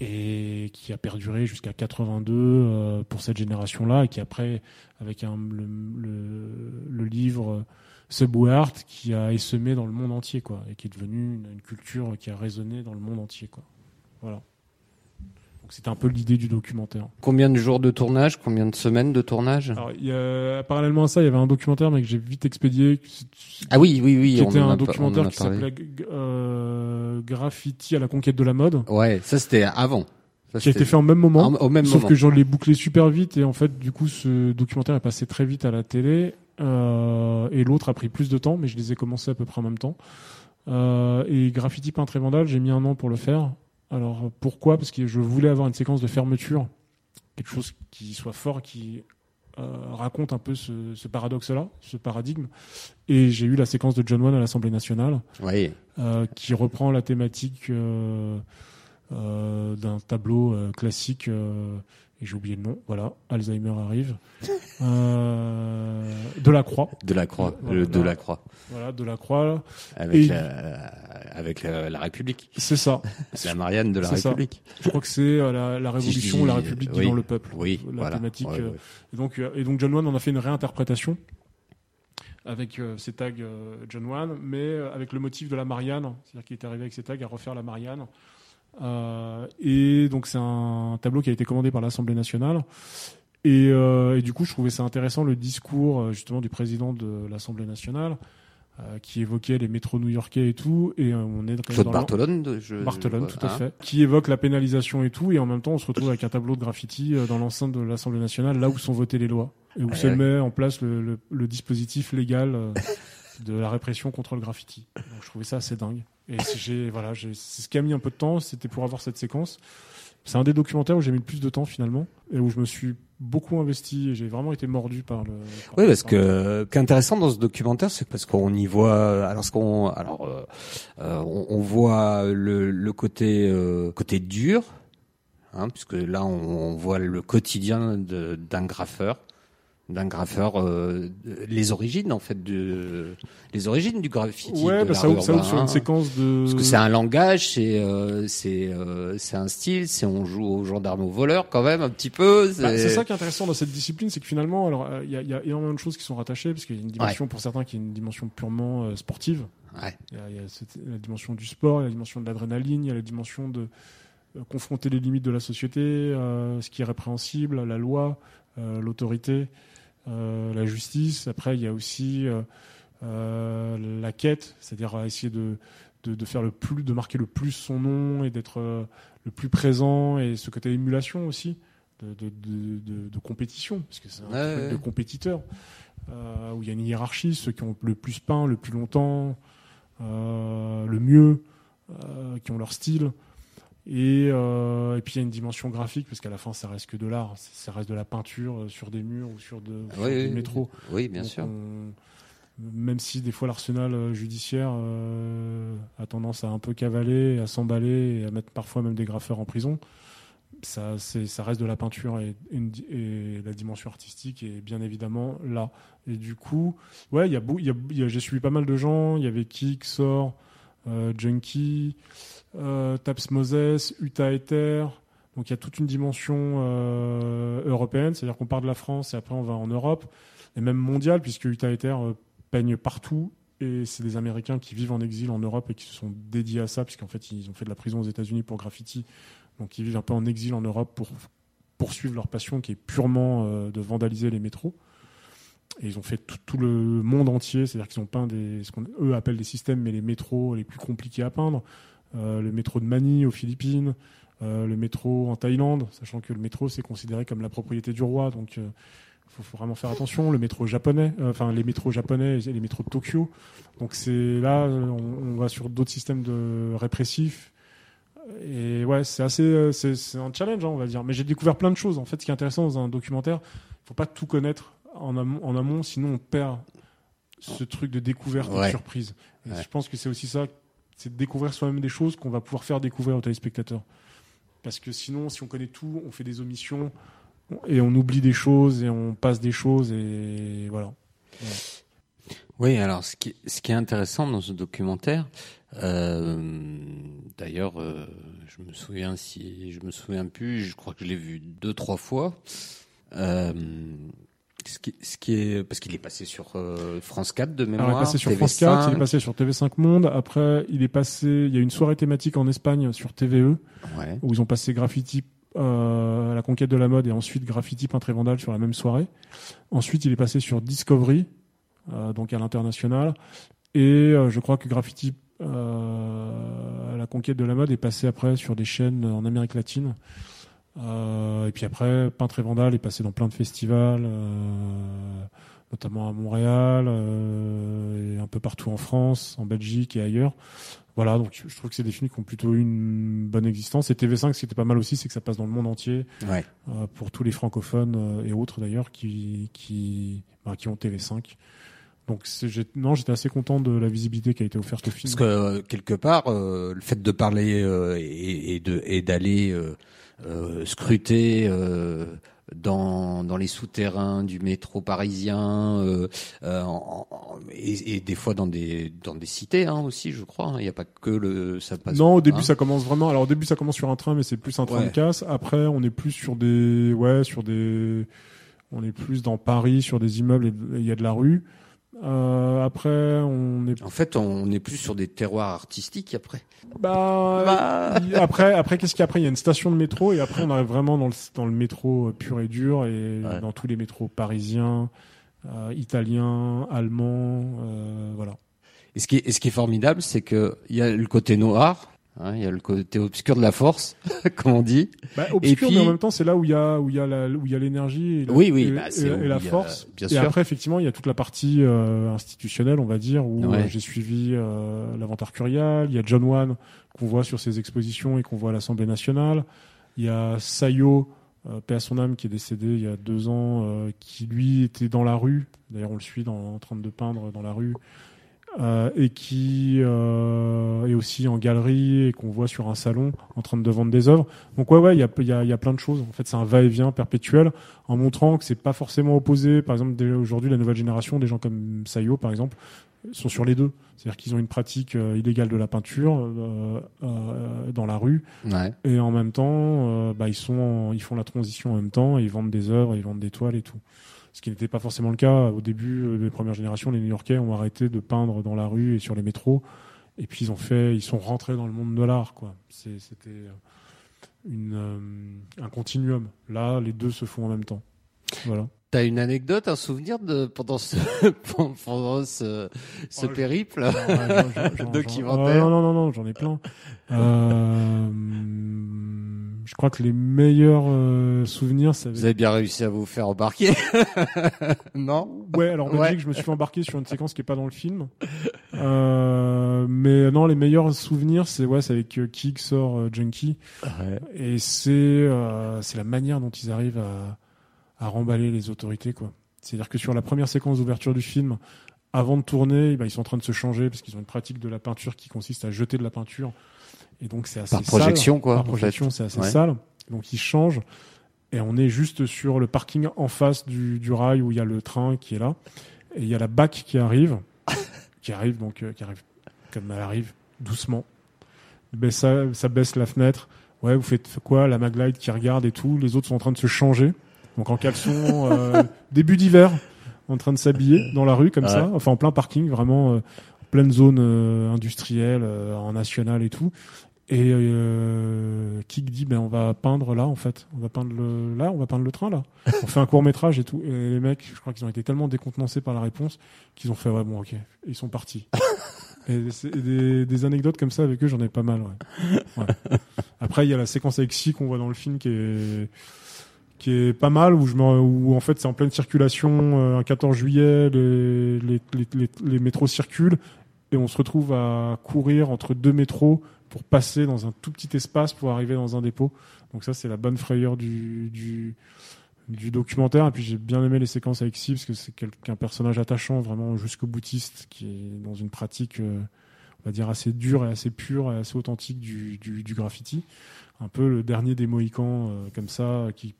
et qui a perduré jusqu'à 82 euh, pour cette génération-là, et qui après, avec le, livre Subway Art, qui a essaimé dans le monde entier, quoi, et qui est devenu une, une culture qui a résonné dans le monde entier, quoi. Voilà. Donc c'était un peu l'idée du documentaire. Combien de jours de tournage Combien de semaines de tournage? Alors, il y a, parallèlement à ça, il y avait un documentaire, mais que j'ai vite expédié, Ah oui, oui, oui. qui on était en un documentaire qui s'appelait euh, Graffiti à la conquête de la mode, Ouais, ça c'était avant. Ça, qui a été c'était fait en même moment. en- au même Sauf moment. que je l'ai bouclé super vite et en fait, du coup, ce documentaire est passé très vite à la télé euh, et l'autre a pris plus de temps, mais je les ai commencés à peu près en même temps. Euh, et graffiti peintre et vandale, j'ai mis un an pour le faire. Alors pourquoi? Parce que je voulais avoir une séquence de fermeture, quelque chose qui soit fort, qui euh, raconte un peu ce, ce paradoxe-là, ce paradigme. Et j'ai eu la séquence de John Wayne à l'Assemblée nationale, Oui. euh, qui reprend la thématique euh, euh, d'un tableau euh, classique. Et j'ai oublié le nom. Voilà, Alzheimer arrive. Euh, de la Croix. De la Croix. Voilà, le- de la Croix. Voilà, de la Croix. Avec, Et- la, avec la, la République. C'est ça. C'est la Marianne de la ça. République. Je crois que c'est euh, la, Révolution, la République oui. le peuple. Oui, la voilà. thématique. Ouais, euh, ouais. Et donc, et donc John Wayne en a fait une réinterprétation avec euh, ses tags John Wayne, mais avec le motif de la Marianne, c'est-à-dire qu'il est arrivé avec ses tags à refaire la Marianne. Euh, et donc c'est un tableau qui a été commandé par l'Assemblée nationale. Et, euh, et du coup, je trouvais ça intéressant le discours euh, justement du président de l'Assemblée nationale qui évoquait les métros new-yorkais et tout. Et on est Claude dans Bartolone. je- Bartolone, je- tout à hein. fait, qui évoque la pénalisation et tout, et en même temps on se retrouve avec un tableau de graffiti dans l'enceinte de l'Assemblée nationale, là où sont votées les lois, et où Ouais, se met en place le, le- le dispositif légal de la répression contre le graffiti. Donc, je trouvais ça assez dingue. Et j'ai, voilà, j'ai- c'est ce qui a mis un peu de temps, c'était pour avoir cette séquence. C'est un des documentaires où j'ai mis le plus de temps finalement, et où je me suis beaucoup investi, et j'ai vraiment été mordu par le. par- Oui, parce par- que ce qui est intéressant dans ce documentaire, c'est parce qu'on y voit, alors ce qu'on, alors euh, euh, on, on voit le, le côté euh, côté dur, hein, puisque là on, on voit le quotidien de- d'un graffeur, d'un graffeur, euh, les origines en fait de, les origines du graffiti. Ouais, de bah, ça ouvre, ça ouvre sur une séquence de. Parce que c'est un langage, c'est euh, c'est euh, c'est un style, c'est on joue aux gendarmes aux voleurs quand même un petit peu. Bah, c'est ça qui est intéressant dans cette discipline, c'est que finalement, alors euh, il y, a, y a énormément de choses qui sont rattachées, parce qu'il y a une dimension pour certains qui est une dimension purement euh, sportive. Ouais. Il y a, il y a cette- la dimension du sport, il y a la dimension de l'adrénaline, il y a la dimension de euh, confronter les limites de la société, euh, ce qui est répréhensible, la loi, euh, l'autorité, la justice. Après, il y a aussi euh, euh, la quête, c'est-à-dire euh, essayer de, de, de faire le plus, de marquer le plus son nom et d'être euh, le plus présent et ce côté émulation aussi. De, de, de, de- de compétition, parce que c'est un Ouais, truc ouais. de compétiteur, euh, où il y a une hiérarchie, ceux qui ont le plus peint, le plus longtemps, euh, le mieux, euh, qui ont leur style. Et, euh, et puis il y a une dimension graphique, parce qu'à la fin, ça reste que de l'art. Ça reste de la peinture euh, sur des murs ou sur, de, sur Oui, du oui, métro. Oui, bien Donc, sûr. on- même si des fois l'arsenal euh, judiciaire euh, a tendance à un peu cavaler, à s'emballer et à mettre parfois même des graffeurs en prison, ça, reste de la peinture et, la dimension artistique est bien évidemment là. Et du coup, ouais, y a, y a, y a- j'ai suivi pas mal de gens. Il y avait Kik, Sor, euh, Junkie, euh, Taps Moses, Utah Ether. Donc il y a toute une dimension euh, européenne, c'est-à-dire qu'on part de la France et après on va en Europe, et même mondiale, puisque Utah Ether euh, peigne partout. Et c'est des Américains qui vivent en exil en Europe et qui se sont dédiés à ça, puisqu'en fait ils ont fait de la prison aux États-Unis pour graffiti. Donc ils vivent un peu en exil en Europe pour poursuivre leur passion qui est purement de vandaliser les métros. Et ils ont fait tout, tout le monde entier, c'est-à-dire qu'ils ont peint des, ce qu'eux appellent des systèmes, mais les métros les plus compliqués à peindre. Euh, le métro de Manille aux Philippines, euh, le métro en Thaïlande, sachant que le métro c'est considéré comme la propriété du roi, donc il faut, faut vraiment faire attention. Le métro japonais, euh, enfin les métros japonais et les métros de Tokyo. Donc c'est là, euh, on, on va sur d'autres systèmes de répressifs. Et ouais, c'est assez, euh, c'est un challenge, hein, on va dire. Mais j'ai découvert plein de choses. En fait, ce qui est intéressant dans un documentaire, il faut pas tout connaître en amont, en amont, sinon on perd ce truc de découverte et de surprise. Et Ouais. Je pense que c'est aussi ça, c'est de découvrir soi-même des choses qu'on va pouvoir faire découvrir aux téléspectateurs. Parce que sinon, si on connaît tout, on fait des omissions et on oublie des choses et on passe des choses et voilà. Oui, alors ce qui, ce qui est intéressant dans ce documentaire, euh, d'ailleurs, euh, je me souviens si je me souviens plus, je crois que je l'ai vu deux trois fois. Euh, ce qui, ce qui est parce qu'il est passé sur euh, France 4 de Alors, mémoire, il est passé sur TV5. France 4, il est passé sur TV5 Monde. Après, il est passé, il y a une soirée thématique en Espagne sur TVE Ouais. où ils ont passé graffiti euh, à la conquête de la mode et ensuite graffiti peintre et vandale sur la même soirée. Ensuite, il est passé sur Discovery, euh, donc à l'international. Et euh, je crois que graffiti euh, à la conquête de la mode est passé après sur des chaînes en Amérique latine. Euh, et puis après, peintre et vandale est passé dans plein de festivals, euh, notamment à Montréal et un peu partout en France, en Belgique et ailleurs. Voilà, donc je trouve que c'est des films qui ont plutôt eu une bonne existence. Et TV5, ce qui était pas mal aussi, c'est que ça passe dans le monde entier, ouais. euh, pour tous les francophones euh, et autres d'ailleurs qui qui bah, qui ont TV5. Donc non, j'étais assez content de la visibilité qui a été offerte au film. Parce que euh, quelque part, euh, le fait de parler et, et, de et d'aller scruter dans, dans les souterrains du métro parisien euh, euh, et, et, des fois dans des dans des cités hein, aussi je crois hein. il n'y a pas que le ça passe non au début ça commence vraiment alors au début ça commence sur un train mais c'est plus un train de casse. Après on est plus sur des ouais sur des on est plus dans Paris sur des immeubles il y a de la rue euh, après, on est. En fait, on est plus sur des terroirs artistiques après. Bah, bah. après, après, qu'est-ce qu'il y a après? Il y a une station de métro et après, on arrive vraiment dans le dans le métro pur et dur et dans tous les métros parisiens, euh, italiens, allemands, euh, voilà. Et ce qui est, ce qui est formidable, c'est que il y a le côté noir Hein, il y a le côté obscur de la force, comme on dit. Bah, obscur, mais en même temps, c'est là où il y a où il y a la, où il y a l'énergie et, oui, oui, bah, et, la force. et après, effectivement, il y a toute la partie euh, institutionnelle, on va dire, où euh, j'ai suivi euh, l'inventaire curial. Il y a John Wan qu'on voit sur ses expositions et qu'on voit à l'Assemblée nationale. Il y a Sayo, euh, paix à son âme, qui est décédé il y a deux ans, euh, qui lui était dans la rue. D'ailleurs, on le suit dans, en train de peindre dans la rue euh, et qui euh, est aussi en galerie et qu'on voit sur un salon en train de vendre des œuvres. Donc ouais ouais, il y a, y, a, y a plein de choses. En fait, c'est un va-et-vient perpétuel en montrant que c'est pas forcément opposé. Par exemple, aujourd'hui, la nouvelle génération, des gens comme Sayo par exemple, sont sur les deux. C'est-à-dire qu'ils ont une pratique euh, illégale de la peinture euh, euh, dans la rue, ouais. et en même temps, bah, ils sont, ils font la transition en même temps, et ils vendent des œuvres, ils vendent des toiles et tout ce qui n'était pas forcément le cas au début euh, des premières générations. Les New-Yorkais ont arrêté de peindre dans la rue et sur les métros, et puis ils ont fait, ils sont rentrés dans le monde de l'art, quoi. C'était euh, une, euh, un continuum. Là, les deux se font en même temps. Voilà. T'as une anecdote, un souvenir de pendant ce pendant ce, ce oh, périple? Documentaire Non, non, non, non, j'en ai plein. Euh, je crois que les meilleurs euh, souvenirs, ça. Vous avez bien réussi à vous faire embarquer, non Ouais, alors en Belgique, je me suis embarqué sur une séquence qui est pas dans le film. Euh, mais non, les meilleurs souvenirs, c'est ouais, c'est avec euh, Kik sort euh, Junkie, ouais. et c'est euh, c'est la manière dont ils arrivent à à remballer les autorités, quoi. C'est-à-dire que sur la première séquence d'ouverture du film, avant de tourner, bah, ils sont en train de se changer parce qu'ils ont une pratique de la peinture qui consiste à jeter de la peinture et donc c'est assez par projection sale. quoi. Par projection, c'est assez sale. Donc ils changent et on est juste sur le parking en face du, du rail où il y a le train qui est là et il y a la BAC qui arrive, qui arrive donc euh, qui arrive comme elle arrive doucement. Ben, ça, ça baisse la fenêtre. Ouais, vous faites quoi La Maglite qui regarde et tout? Les autres sont en train de se changer. Donc en caleçon, euh, début d'hiver, en train de s'habiller dans la rue comme ça, enfin en plein parking, vraiment euh, pleine zone euh, industrielle, euh, en national et tout. Et euh, Kik dit ben on va peindre là en fait, on va peindre le là, on va peindre le train là. On fait un court métrage et tout. Et les mecs, je crois qu'ils ont été tellement décontenancés par la réponse qu'ils ont fait ouais bon ok, ils sont partis. et, des, des, anecdotes comme ça avec eux, j'en ai pas mal. Ouais. ouais. Après il y a la séquence avec Si qu'on voit dans le film qui est qui est pas mal où je me, où en fait c'est en pleine circulation un 14 juillet les, les, les, les métros circulent et on se retrouve à courir entre deux métros pour passer dans un tout petit espace pour arriver dans un dépôt. Donc ça, c'est la bonne frayeur du, documentaire. Et puis j'ai bien aimé les séquences avec Si parce que c'est quelqu'un personnage attachant, vraiment jusqu'au boutiste, qui est dans une pratique, euh, on va dire assez dure et assez pure et assez authentique du, graffiti. Un peu le dernier des Mohicans, euh, comme ça, qui,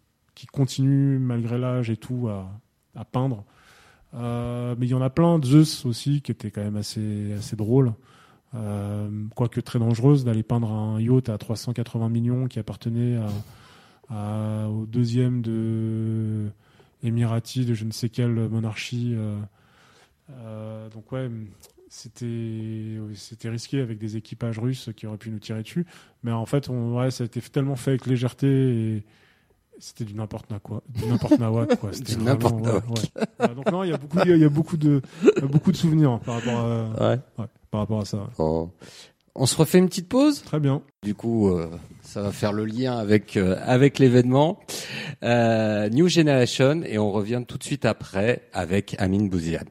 continue malgré l'âge et tout à, peindre. Euh, mais il y en a plein. Zeus aussi, qui était quand même assez drôle. Euh, quoique très dangereuse d'aller peindre un yacht à 380 millions qui appartenait au deuxième de Émirati de je ne sais quelle monarchie. Euh, euh, donc ouais, c'était c'était risqué avec des équipages russes qui auraient pu nous tirer dessus. Mais en fait, ouais, ça a été tellement fait avec légèreté et c'était du n'importe quoi. Du n'importe quoi. du n'importe ouais, ouais. Ah, donc non, il y a beaucoup, il y, a beaucoup de, beaucoup de souvenirs hein, par rapport à, par rapport à ça. On se refait une petite pause? Très bien. Du coup, euh, ça va faire le lien avec euh, avec l'événement euh, New Generation et on revient tout de suite après avec Amine Bouziane.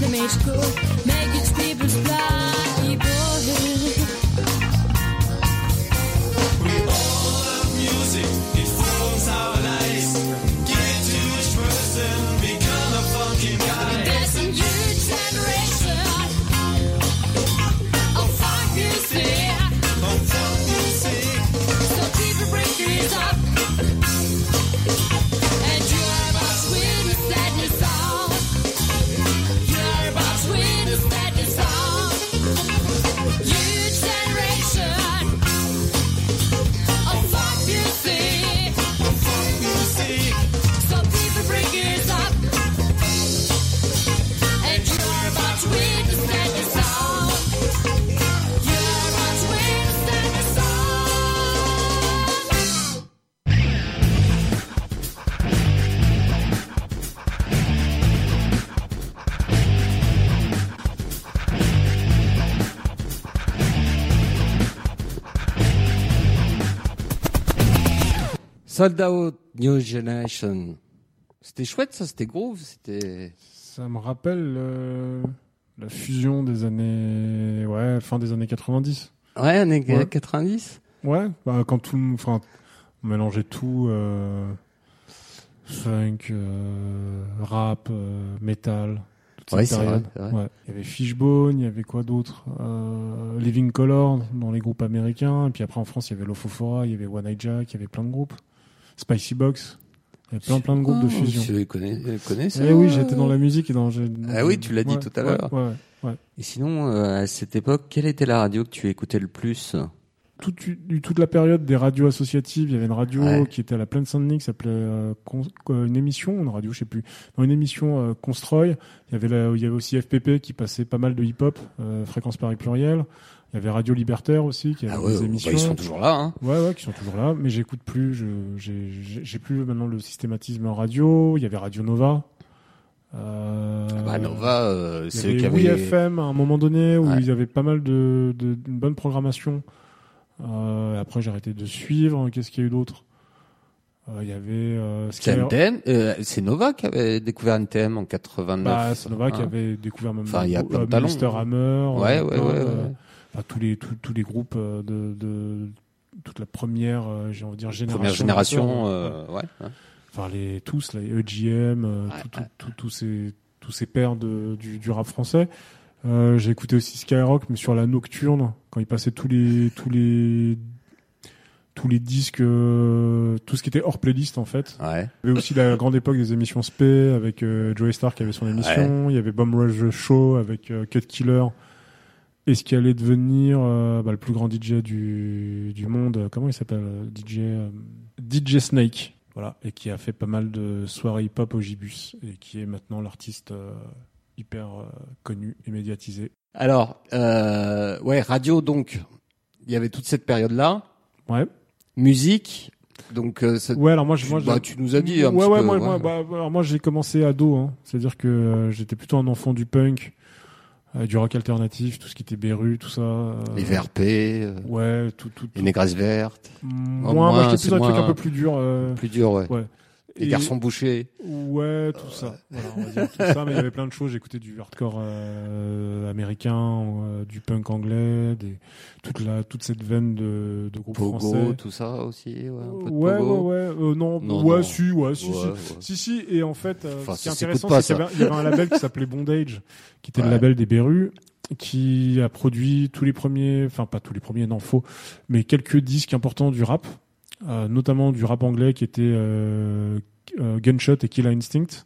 the magical, make it people's blood, people Sold Out New Generation. C'était chouette, ça, c'était groove, c'était. Ça me rappelle euh, la fusion des années, ouais, fin des années 90. Ouais, années Ouais. 90. Ouais, bah, quand tout, enfin, on mélangeait tout, euh, funk, euh, rap, metal. Ouais, c'est vrai, c'est vrai. Ouais. Il y avait Fishbone, il y avait quoi d'autre euh, Living Color dans les groupes américains. Et puis après en France, il y avait Lofofora, il y avait One Eye Jack, il y avait plein de groupes. Spicy Box. Il y avait plein plein de groupes de Oh, fusion. Tu connais, connais ça Eh oui, j'étais dans la musique et dans. Ah oui, tu l'as dit Ouais, tout à l'heure. Ouais, ouais. Et sinon, euh, à cette époque, quelle était la radio que tu écoutais le plus? Toute, toute la période des radios associatives, il y avait une radio Ouais. qui était à la Plaine Saint-Denis qui s'appelait euh, euh, une émission, une radio, je sais plus, dans une émission euh, Constroy. Il y avait la- il y avait aussi FPP qui passait pas mal de hip-hop, euh, fréquence Paris pluriel. Il y avait Radio Libertaire aussi qui avait Ah ouais, des bah, émissions. ils sont toujours là. Hein. Ouais, ouais, qui sont toujours là, mais j'écoute plus. Je, j'ai, plus maintenant le systématisme en radio. Il y avait Radio Nova. Euh, Ah bah, Nova, euh, c'est avait Oui. FM à un moment donné où Ouais. ils avaient pas mal de, de, d'une bonne programmation. Euh, après, j'ai arrêté de suivre. Qu'est-ce qu'il y a eu d'autre Euh, Il y avait euh, C'est Nova qui avait découvert NTM en 89. Bah, c'est Nova qui hein. avait découvert même Enfin, il y a plein de. Mr. Hammer. Ouais, ouais, ouais, de- ouais. enfin, tous les tous, les groupes de, de toute la première, j'ai envie de dire génération. Première génération, Ouais. euh. Enfin les tous, les EGM, tous ces tous ces pères de, du, du rap français. Euh, j'ai écouté aussi Skyrock, mais sur la nocturne, quand il passait tous les tous les tous les disques, euh, tout ce qui était hors playlist en fait. Ouais. Il y avait aussi la grande époque des émissions SP avec euh, Joey Star qui avait son émission. Il y avait Bomb Rush Show avec euh, Cut Killer. Et ce qui allait devenir bah, le plus grand DJ du, du monde, comment il s'appelle DJ DJ Snake, voilà, et qui a fait pas mal de soirées hip-hop au Gibus et qui est maintenant l'artiste hyper euh, connu et médiatisé. Alors, euh, ouais, radio, donc, il y avait toute cette période-là. Ouais. Musique, donc, euh, ça- Ouais, alors moi, je, moi, bah, tu nous as dit un ouais, petit ouais, peu. moi, ouais. moi, bah, alors moi, j'ai commencé ado, hein. c'est-à-dire que euh, j'étais plutôt un enfant du punk, euh, du rock alternatif, tout ce qui était Beru, tout ça. euh, Les VRP, euh, Ouais, tout, tout. les négresses vertes, Moi, moins, moi, j'étais plus un truc un peu plus dur. euh, plus dur, ouais. ouais. Les Et- garçons bouchés. Ouais, tout ça. Voilà, on va dire tout ça, mais il y avait plein de choses. J'écoutais du hardcore euh, américain, euh, du punk anglais, des, toute la, toute cette veine de, de groupes Pogo, français. tout ça aussi, ouais, un peu de ouais, ouais, Pogo. ouais, euh, non, Non, ouais, non. si, ouais, si, Ouais, si. ouais. Si, si, et en fait, euh, Enfin, ce qui est intéressant, c'est qu'il y, avait- il y avait un label qui s'appelait Bondage, qui était le label des Berus, qui a produit tous les premiers, enfin pas tous les premiers, non, faux, mais quelques disques importants du rap, euh, notamment du rap anglais qui était euh, euh, Gunshot et Killer Instinct,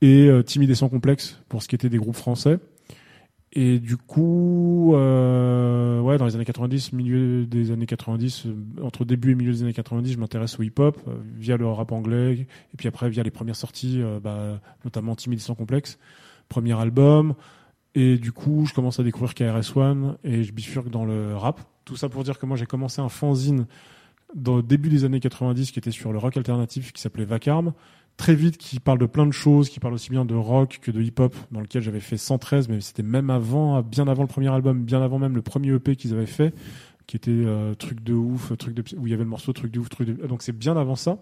et euh, Timide et sans complexe pour ce qui était des groupes français. Et du coup, euh, ouais, dans les années 90, milieu des années 90, euh, entre début et milieu des années 90, je m'intéresse au hip-hop euh, via le rap anglais, et puis après via les premières sorties, euh, bah, notamment sans complexe, premier album. Et du coup, je commence à découvrir KRS-One et je bifurque dans le rap. Tout ça pour dire que moi, j'ai commencé un fanzine dans le début des années 90 qui était sur le rock alternatif qui s'appelait Vacarme. Très vite, qui parle de plein de choses, qui parle aussi bien de rock que de hip-hop, dans lequel j'avais fait 113, mais c'était même avant, bien avant le premier album, bien avant même le premier EP qu'ils avaient fait, qui était euh, truc de ouf, truc de où il y avait le morceau truc de ouf, truc de donc c'est bien avant ça.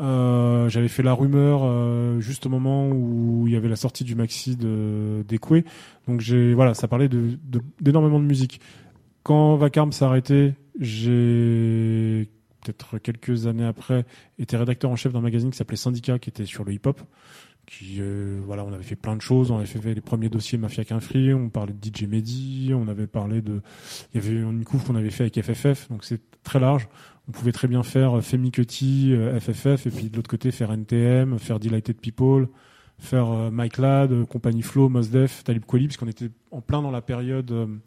Euh, j'avais fait la rumeur euh, juste au moment où il y avait la sortie du maxi de d'Ekwe. Donc j'ai voilà, ça parlait de de- d'énormément de, musique. Quand Vacarme s'est arrêté, j'ai peut-être quelques années après été rédacteur en chef d'un magazine qui s'appelait Syndicat, qui était sur le hip-hop. Qui euh, voilà, on avait fait plein de choses. On avait fait les premiers dossiers Mafia qu'un free. On parlait de DJ Mehdi. On avait parlé de, il y avait une couve qu'on avait fait avec FFF. Donc c'est très large on pouvait très bien faire Femi Cutty, euh, FFF, et puis de l'autre côté faire NTM, faire Delighted People, faire euh, Mike Ladd, euh, Compagnie Flow, Mos Def, Talib Kweli, puisqu'on était en plein dans la période euh, euh,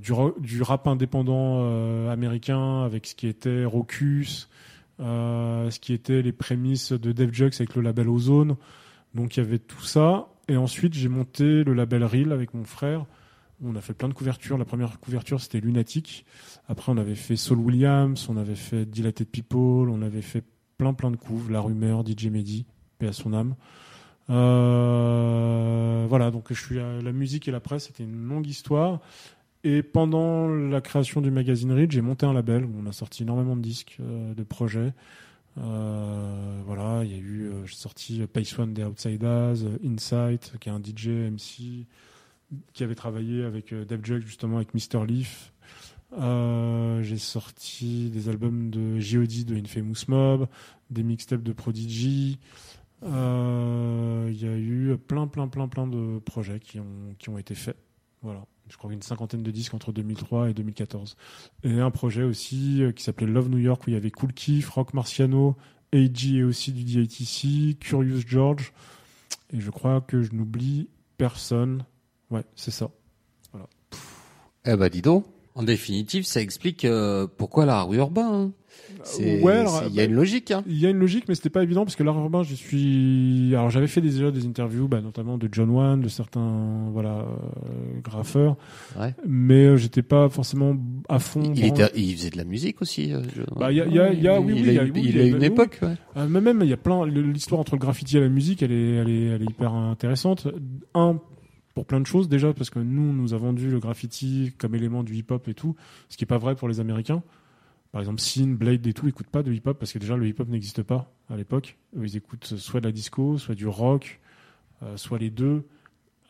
du, ro- du rap indépendant euh, américain, avec ce qui était Rocus, euh, ce qui était les prémices de Def Jux avec le label Ozone. Donc il y avait tout ça. Et ensuite, j'ai monté le label Real avec mon frère. On a fait plein de couvertures. La première couverture, c'était Lunatic. Après, on avait fait Saul Williams, on avait fait Dilated People, on avait fait plein plein de couves, La Rumeur, DJ Mehdi, paix à son âme. Euh, voilà, donc je suis à la musique et la presse, c'était une longue histoire. Et pendant la création du magazine Read, j'ai monté un label où on a sorti énormément de disques, de projets. voilà, il y a eu, j'ai sorti Pace One des Outsiders, Insight, qui est un DJ MC, qui avait travaillé avec Dave Jug justement avec Mr. Leaf. Euh, j'ai sorti des albums de G.O.D. de Infamous Mob, des mixtapes de Prodigy. Euh, il y a eu plein, plein, plein, plein de projets qui ont, qui ont été faits. Voilà. Je crois une cinquantaine de disques entre 2003 et 2014. Et un projet aussi euh, qui s'appelait Love New York où il y avait Cool Keith, Rock Marciano, AG et aussi du DITC, Curious George. Et je crois que je n'oublie personne. Ouais, c'est ça. Voilà. Eh ben, dis donc. En définitive, ça explique euh, pourquoi l'art urbain. Hein. il y a bah, une logique. Hein. Il y a une logique, mais c'était pas évident parce que l'art urbain, je suis. Alors j'avais fait déjà des interviews, bah, notamment de John Wan, de certains voilà euh, graffeurs, ouais. mais euh, j'étais pas forcément à fond. Il, était, il faisait de la musique aussi. Euh, bah, il y a, y a, y a, oui, il, oui, a, il, a, une époque. Ouais. Euh, mais même, il y a plein. L'histoire entre le graffiti et la musique, elle est, elle est, elle est hyper intéressante. Un pour plein de choses déjà parce que nous nous avons vendu le graffiti comme élément du hip-hop et tout, ce qui est pas vrai pour les Américains. Par exemple, Sin, Blade et tout, ils écoutent pas de hip-hop parce que déjà le hip-hop n'existe pas à l'époque. Ils écoutent soit de la disco, soit du rock, euh, soit les deux,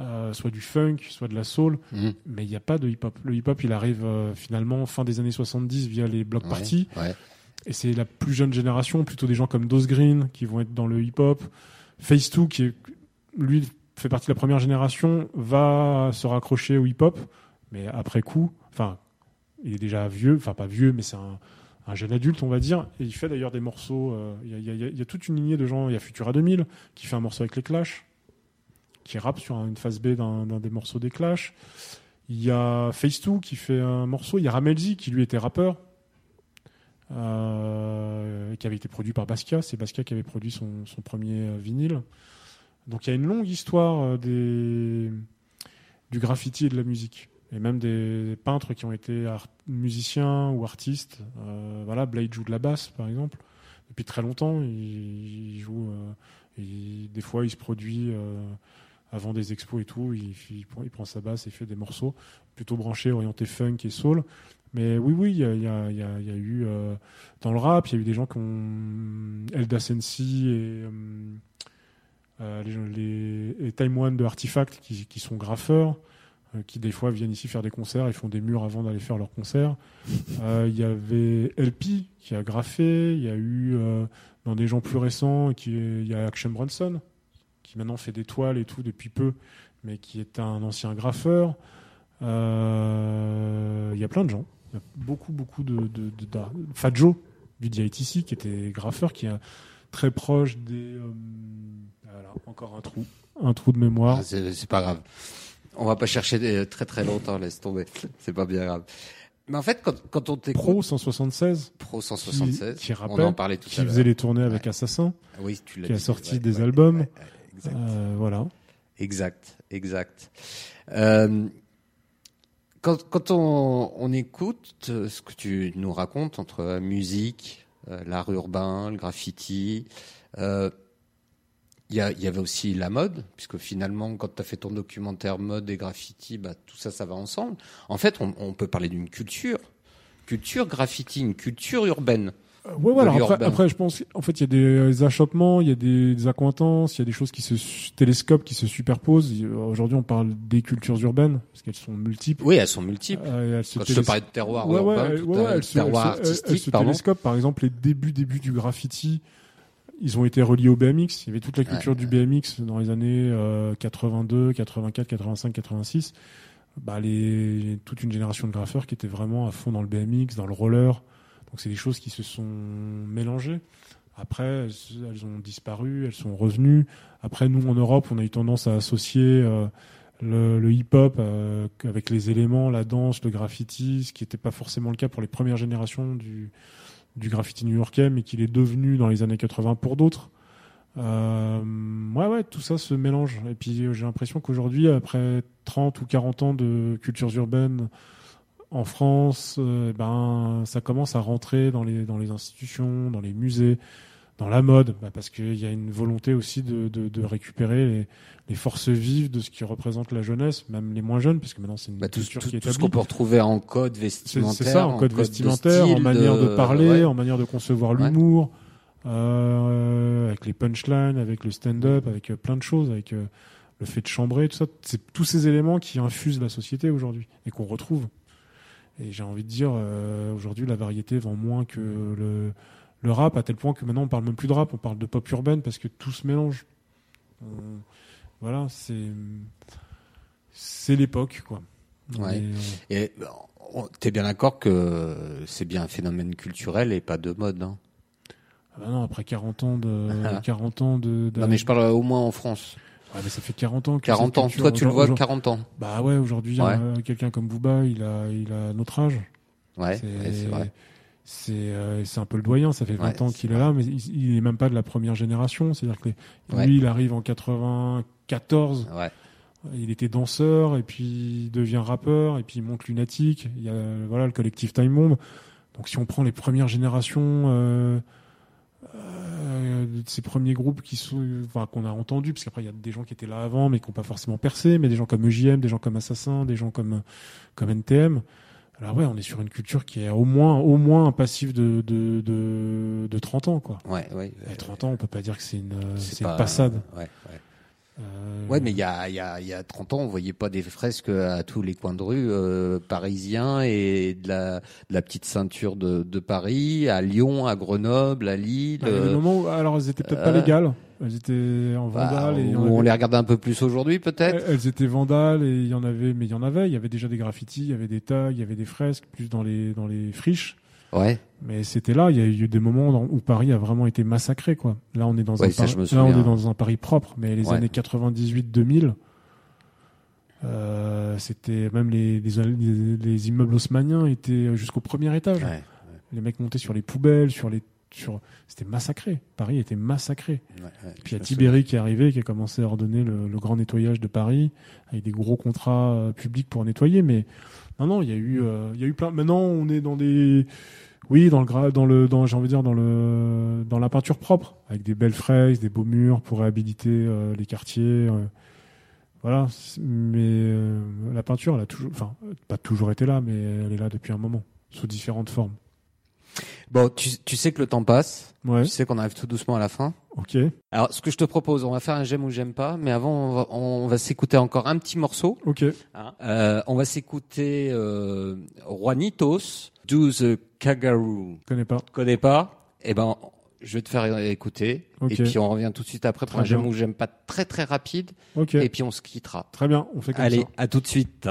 euh, soit du funk, soit de la soul, mmh. mais il n'y a pas de hip-hop. Le hip-hop, il arrive euh, finalement fin des années 70 via les block Ouais, parties. ouais. Et c'est la plus jeune génération, plutôt des gens comme Dose Green qui vont être dans le hip-hop. Face 2 qui est, lui, fait partie de la première génération, va se raccrocher au hip-hop, mais après coup, enfin, il est déjà vieux, enfin pas vieux, mais c'est un, un jeune adulte, on va dire. Et il fait d'ailleurs des morceaux. Il y, a- toute une lignée de gens. Il y a Futura 2000 qui fait un morceau avec les Clash, qui rappe sur une phase B d'un des morceaux des Clash. Il y a Face 2 qui fait un morceau. Il y a Ramelzi qui lui était rappeur. euh, qui avait été produit par Basquiat. C'est Basquiat qui avait produit son, son premier euh, vinyle. Donc il y a une longue histoire euh, des, du graffiti et de la musique. Et même des peintres qui ont été musiciens ou artistes. Euh, voilà, Blade joue de la basse, par exemple. Depuis très longtemps, il, joue. euh, des fois, il se produit avant des expos et tout. Il, prend, sa basse et fait des morceaux plutôt branchés, orientés funk et soul. Mais oui, oui, il y y a- eu dans le rap, il y a eu des gens qui ont Elda Sensi et euh, les, les, Time One de Artifact qui, qui sont graffeurs, euh, qui des fois viennent ici faire des concerts, ils font des murs avant d'aller faire leurs concerts. Euh, Il y avait LP qui a graffé, il y a eu dans des gens plus récents, il y a Action Bronson qui maintenant fait des toiles et tout depuis peu, mais qui est un ancien graffeur. Il y a plein de gens. Beaucoup, beaucoup de, de, de, d'art. Fat Joe du DITC qui était graffeur, qui est très proche des. Voilà, encore un trou, un trou de mémoire. Ah, c'est pas grave. On va pas chercher des- très très longtemps, laisse tomber. C'est pas bien grave. Mais en fait, quand, quand on t'écoute, Pro 176, Pro qui, 176, qui on rappelle, en parlait tout qui à l'heure. faisait les tournées avec Assassin. Oui, tu l'as qui a sorti ouais, des ouais, albums. ouais, ouais, exact. Euh, voilà. Exact, exact. Euh, quand quand on, on écoute euh, ce que tu nous racontes entre la musique, euh, l'art urbain, le graffiti, euh, il y, a, il y avait aussi la mode, puisque finalement, quand tu as fait ton documentaire mode et graffiti, bah, tout ça, ça va ensemble. En fait, on, on peut parler d'une culture, culture graffiti, une culture urbaine. Euh, Ouais, voilà. Après, je pense, en fait, il y a des achoppements, il y a des, des accointances, il y a des choses qui se télescopent, qui se superposent. Aujourd'hui, on parle des cultures urbaines parce qu'elles sont multiples. Oui, elles sont multiples. Euh, elles se Quand je te parlais de terroir Ouais, ouais, urbain, elles- tout ouais, ouais, se- terroir elles se- elles- télescopent. Par exemple, les débuts, débuts du graffiti, ils ont été reliés au BMX. Il y avait toute la culture Ouais, du BMX dans les années euh, 82, 84, 85, 86. Bah, les, toute une génération de graffeurs qui étaient vraiment à fond dans le BMX, dans le roller. Donc, c'est des choses qui se sont mélangées. Après, elles, elles ont disparu, elles sont revenues. Après, nous, en Europe, on a eu tendance à associer euh, le, le hip-hop euh, avec les éléments, la danse, le graffiti, ce qui n'était pas forcément le cas pour les premières générations du, du graffiti new-yorkais, mais qu'il est devenu dans les années 80 pour d'autres. Euh, ouais, tout ça se mélange. Et puis j'ai l'impression qu'aujourd'hui, après 30 ou 40 ans de cultures urbaines en France, euh, ben, ça commence à rentrer dans les institutions, dans les musées, dans la mode, bah, parce qu'il y a une volonté aussi de, de, de récupérer les, les, forces vives de ce qui représente la jeunesse, même les moins jeunes, parce que maintenant c'est une bah, tout, culture tout, qui est tout ce qu'on peut retrouver en code vestimentaire, c'est ça, en code, en vestimentaire, en manière de, parler, ouais. en manière de concevoir l'humour, euh, avec les punchlines, avec le stand-up, avec euh, plein de choses, avec euh, le fait de chambrer, tout ça, c'est tous ces éléments qui infusent la société aujourd'hui et qu'on retrouve. Et j'ai envie de dire, euh, aujourd'hui, la variété vend moins que le le rap à tel point que maintenant on parle même plus de rap, on parle de pop urbaine parce que tout se mélange. On... Voilà, c'est c'est l'époque quoi. Ouais. Et, et t'es bien d'accord que c'est bien un phénomène culturel et pas de mode. Hein? Ah bah non, après 40 ans de 40 ans de, de, Non mais je parle au moins en France. Ouais, mais ça fait 40 ans. Que 40 ans. Toi, tu le vois 40 ans. Bah ouais, aujourd'hui, ouais. quelqu'un comme Booba, il a, il a notre âge. Ouais, c'est vrai c'est euh, c'est un peu le doyen ça fait 20 ouais, ans qu'il est là mais il, il est même pas de la première génération. C'est à dire que lui il arrive en 94 ouais. il était danseur et puis il devient rappeur et puis il monte lunatique il y a voilà le collectif Time Bomb. Donc si on prend les premières générations euh, euh, de ces premiers groupes qui sont enfin qu'on a entendu parce qu'après il y a des gens qui étaient là avant mais qui n'ont pas forcément percé mais des gens comme EJM des gens comme Assassin des gens comme comme NTM alors ouais, on est sur une culture qui est au moins, au moins un passif de, de, de, de 30 ans, quoi. Ouais, ouais. Et 30 ans, on peut pas dire que c'est une, c'est une passade. Ouais, ouais. Euh... Ouais, mais il y a, il y, a, il y a 30 ans, on voyait pas des fresques à tous les coins de rue euh, parisiens et de la, de la petite ceinture de, de Paris, à Lyon, à Grenoble, à Lille. Bah, il y a des moments où, alors elles étaient peut-être pas légales. Elles étaient en vandales. Bah, et on, on avait... les regardait un peu plus aujourd'hui, peut-être. Elles étaient vandales et il y en avait, mais il y en avait. Il y avait déjà des graffitis, il y avait des tags, il y avait des fresques, plus dans les dans les friches. Ouais. Mais c'était là. Il y a eu des moments où Paris a vraiment été massacré, quoi. Là, on est dans ouais, un ça, Paris, là, on est dans un Paris propre. Mais les Ouais. années 98-2000. Euh, c'était même les, les, les, les immeubles haussmanniens étaient jusqu'au premier étage. Ouais. Les mecs montaient sur les poubelles, sur les sur c'était massacré. Paris était massacré. Ouais, ouais, Puis il y a Tibéri qui est arrivé, qui a commencé à ordonner le, le grand nettoyage de Paris avec des gros contrats euh, publics pour nettoyer. Mais non, non, il y a eu, euh, il y a eu plein. Maintenant, on est dans des, oui, dans le gra- dans le, dans j'ai envie de dire dans le, dans la peinture propre, avec des belles fraises, des beaux murs pour réhabiliter euh, les quartiers. voilà. Mais la peinture, elle a toujours, enfin, pas toujours été là, mais elle est là depuis un moment, sous différentes formes. Bon, tu, tu sais que le temps passe. Ouais. Tu sais qu'on arrive tout doucement à la fin. Ok. Alors, ce que je te propose, on va faire un j'aime ou j'aime pas, mais avant, on va, on va s'écouter encore un petit morceau. Ok. Hein. Euh, on va s'écouter euh, Juanitos, Do the Kangaroo. Je connais pas. Connais pas? Eh ben, je vais te faire écouter. Ok. Et puis, on revient tout de suite après pour un j'aime ou j'aime pas très très rapide. Ok. Et puis, on se quittera. Très bien. On fait comme Allez, ça. à tout de suite.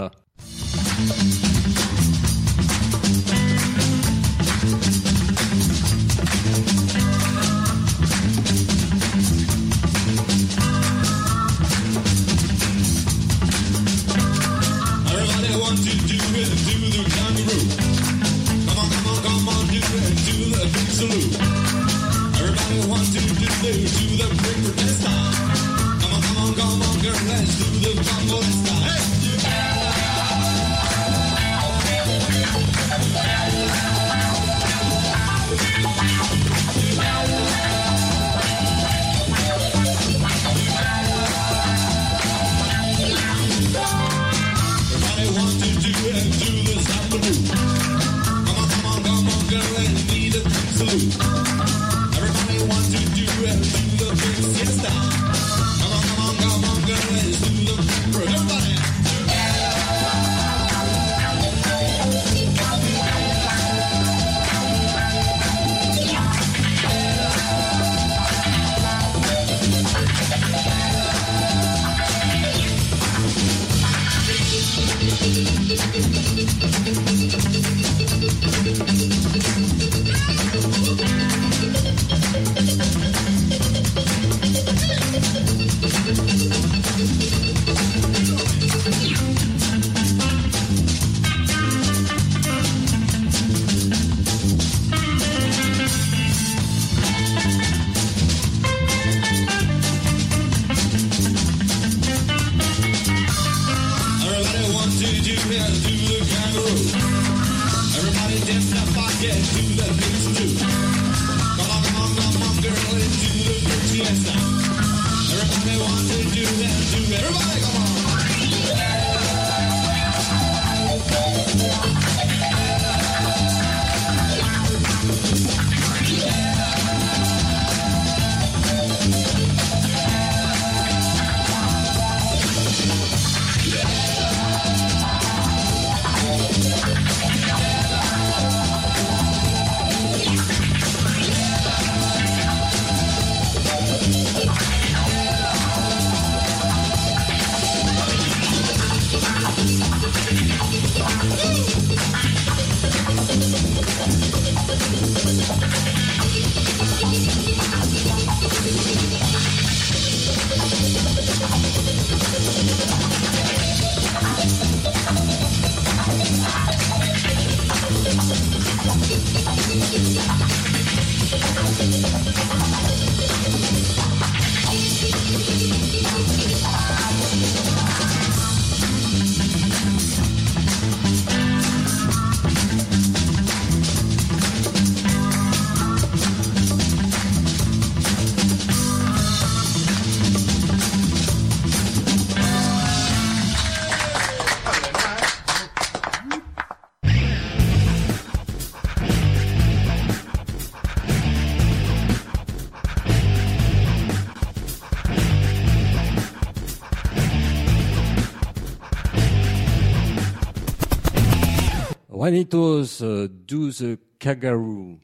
Euh, do the Kagaru.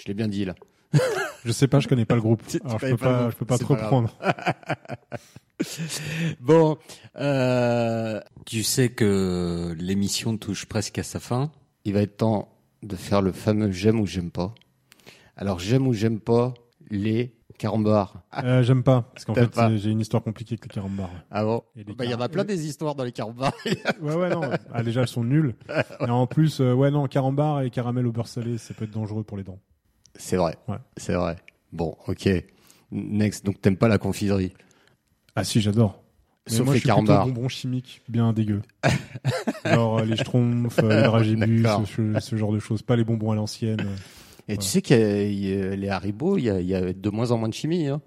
Je l'ai bien dit là. Je sais pas, je connais pas le groupe. Alors je peux pas je peux pas te pas grave. reprendre. Bon, euh, tu sais que l'émission touche presque à sa fin. Il va être temps de faire le fameux j'aime ou j'aime pas. Alors j'aime ou j'aime pas les carambars. Euh, J'aime pas parce qu'en fait c'est- j'ai une histoire compliquée avec les carambars. Ah bon Bah, Il y en a plein des histoires dans les carambars. Ouais ouais non. Ah, déjà elles sont nulles. Et en plus euh, ouais non carambar et caramel au beurre salé ça peut être dangereux pour les dents. c'est vrai. Ouais. C'est vrai. Bon, ok. Next. Donc t'aimes pas la confiserie Ah si j'adore. Mais Sauf moi, les je suis plutôt carambars. bonbons chimiques bien dégueux. Genre euh, les schtroumpfs, euh, les dragibus, ce, ce genre de choses. Pas les bonbons à l'ancienne. Euh. Et tu sais qu'il y a, y les Haribo, il y a, il y a de moins en moins de chimie. Hein.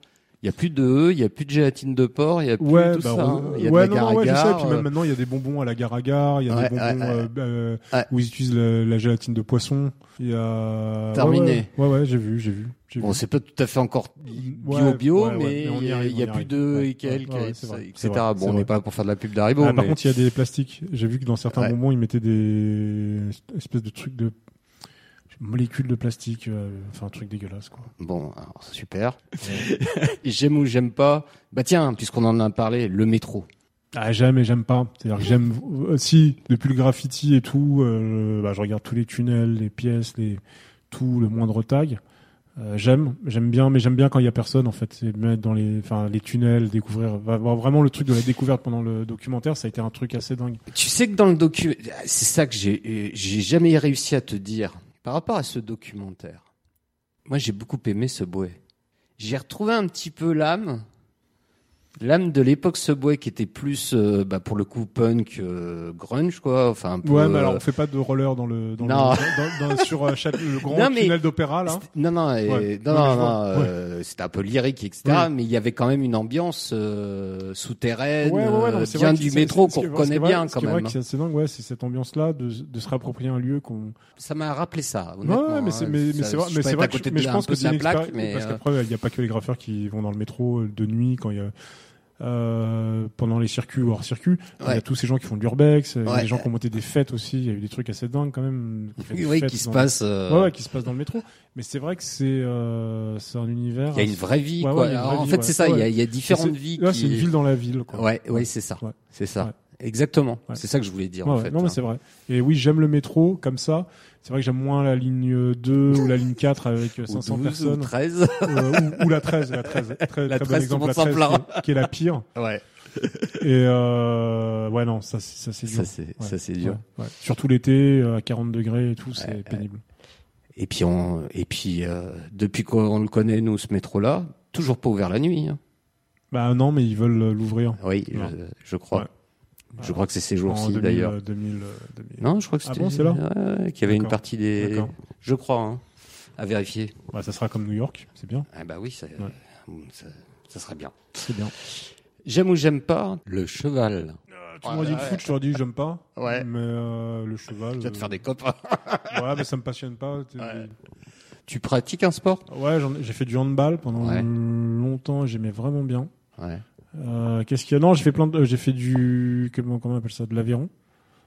Il y a plus de œufs, il y a plus de gélatine de porc, il y a plus Ouais, tout bah, ça. hein. Il y a ouais, de la non, non, ouais, je sais. Et puis même euh, maintenant, il y a des bonbons à la agar il y a des bonbons euh, euh, où ils utilisent la, la gélatine de poisson. Il y a Terminé. Ouais, ouais, j'ai vu, j'ai vu. Bon, c'est pas tout à fait encore bio bio, mais y il y il y a y plus de et quelques, etc. bon, on n'est pas pour faire de la pub d'Haribo, Ah, par contre, il y a des plastiques. J'ai vu que dans certains bonbons, ils mettaient des espèces de trucs de molécules de plastique. euh, Enfin, un truc dégueulasse, quoi. bon, alors, super. j'aime ou j'aime pas? Bah tiens, puisqu'on en a parlé, le métro. Ah, j'aime et j'aime pas. C'est-à-dire que j'aime euh, si depuis le graffiti et tout, euh, bah, je regarde tous les tunnels, les pièces, les tout le moindre tag. Euh, j'aime, j'aime bien, mais j'aime bien quand il y a personne en fait. C'est mettre dans les, enfin les tunnels, découvrir, vraiment le truc de la découverte pendant le documentaire. Ça a été un truc assez dingue. Tu sais que dans le docu, c'est ça que j'ai, euh, j'ai jamais réussi à te dire par rapport à ce documentaire. Moi, j'ai beaucoup aimé Subway. J'ai retrouvé un petit peu l'âme, l'âme de l'époque Subway qui était plus, euh, bah, pour le coup, punk, euh, grunge, quoi. Enfin, un peu. Ouais, mais alors euh, on fait pas de roller dans le, dans Non. le dans, dans- sur euh, le grand Non, mais- tunnel d'opéra là. Non, non, et- Ouais. non, Ouais, non, non, vois. euh, c'était un peu lyrique, etc. Ouais. Mais il y avait quand même une ambiance euh, souterraine, Ouais, ouais, ouais, bien du métro qu'on connaît bien quand même. que c'est assez dingue, ouais, c'est cette ambiance-là de, de se réapproprier un lieu qu'on. Ça m'a rappelé ça. Ouais, Honnêtement, ouais, mais c'est hein. mais, c'est vrai, mais c'est vrai mais je pense que c'est la plaque, mais, parce qu'après il y a pas que les graffeurs qui vont dans le métro de nuit quand il y a euh, pendant les circuits ou hors circuit. Il y Ouais. a tous ces gens qui font de l'urbex, il y a Ouais. des gens qui ont monté des fêtes aussi. Il y a eu des trucs assez dingues quand même. oui, qui se passe. euh, Ouais, ouais, qui se passe dans le métro. Mais c'est vrai que c'est euh, c'est un univers. Il y a une vraie vie, Ouais, quoi. ouais, Alors, en vie, fait, ouais. c'est ça. Il y a, Ouais. il y a différentes vies. ouais, qui... c'est une ville dans la ville. Quoi. Ouais, ouais, c'est ça. Ouais. C'est ça. Ouais. Exactement. Ouais. C'est ça que je voulais dire, Ouais, en ouais. fait. non, mais hein. c'est vrai. Et oui, j'aime le métro comme ça. C'est vrai que j'aime moins la ligne 2 ou la ligne 4 avec euh, Ou 500 12 personnes. Ou 13. Euh, ou, ou la 13, la 13. Très, La très 13, bon exemple, la le monde 13 s'en plaint. qui est, qui est la pire. ouais. Et euh, ouais, non, ça, c'est- ça c'est dur. Ça, c'est, Ouais. ça, dur. Ouais, ouais. Surtout l'été, euh, à 40 degrés et tout, c'est pénible. Et puis, on, et puis, euh, depuis qu'on le connaît, nous, ce métro-là, toujours pas ouvert la nuit. hein. Bah non, mais ils veulent l'ouvrir. Oui, je, je crois. Ouais. Je crois que c'est ces jours-ci, 2000, d'ailleurs. euh, 2000, euh, 2000. Non, je crois que Ah c'était. bon, c'est là ouais, ouais, qu'il y avait une partie des. Je crois. Hein. À vérifier. Bah, ça sera comme New York, c'est bien. Ah bah oui, ça, ça, ça serait bien. C'est bien. J'aime ou j'aime pas le cheval? tu m'aurais dit le foot, je t'aurais dit j'aime pas. Ouais. Mais euh, le cheval. Tu vas te faire des copains. Ouais, mais ça me passionne pas. Ouais. Tu pratiques un sport? Ouais, j'ai fait du handball pendant Ouais. longtemps et j'aimais vraiment bien. Ouais. Euh, Qu'est-ce qu'il y a? Non, j'ai fait plein de, euh, j'ai fait du comment, comment on appelle ça, de l'aviron.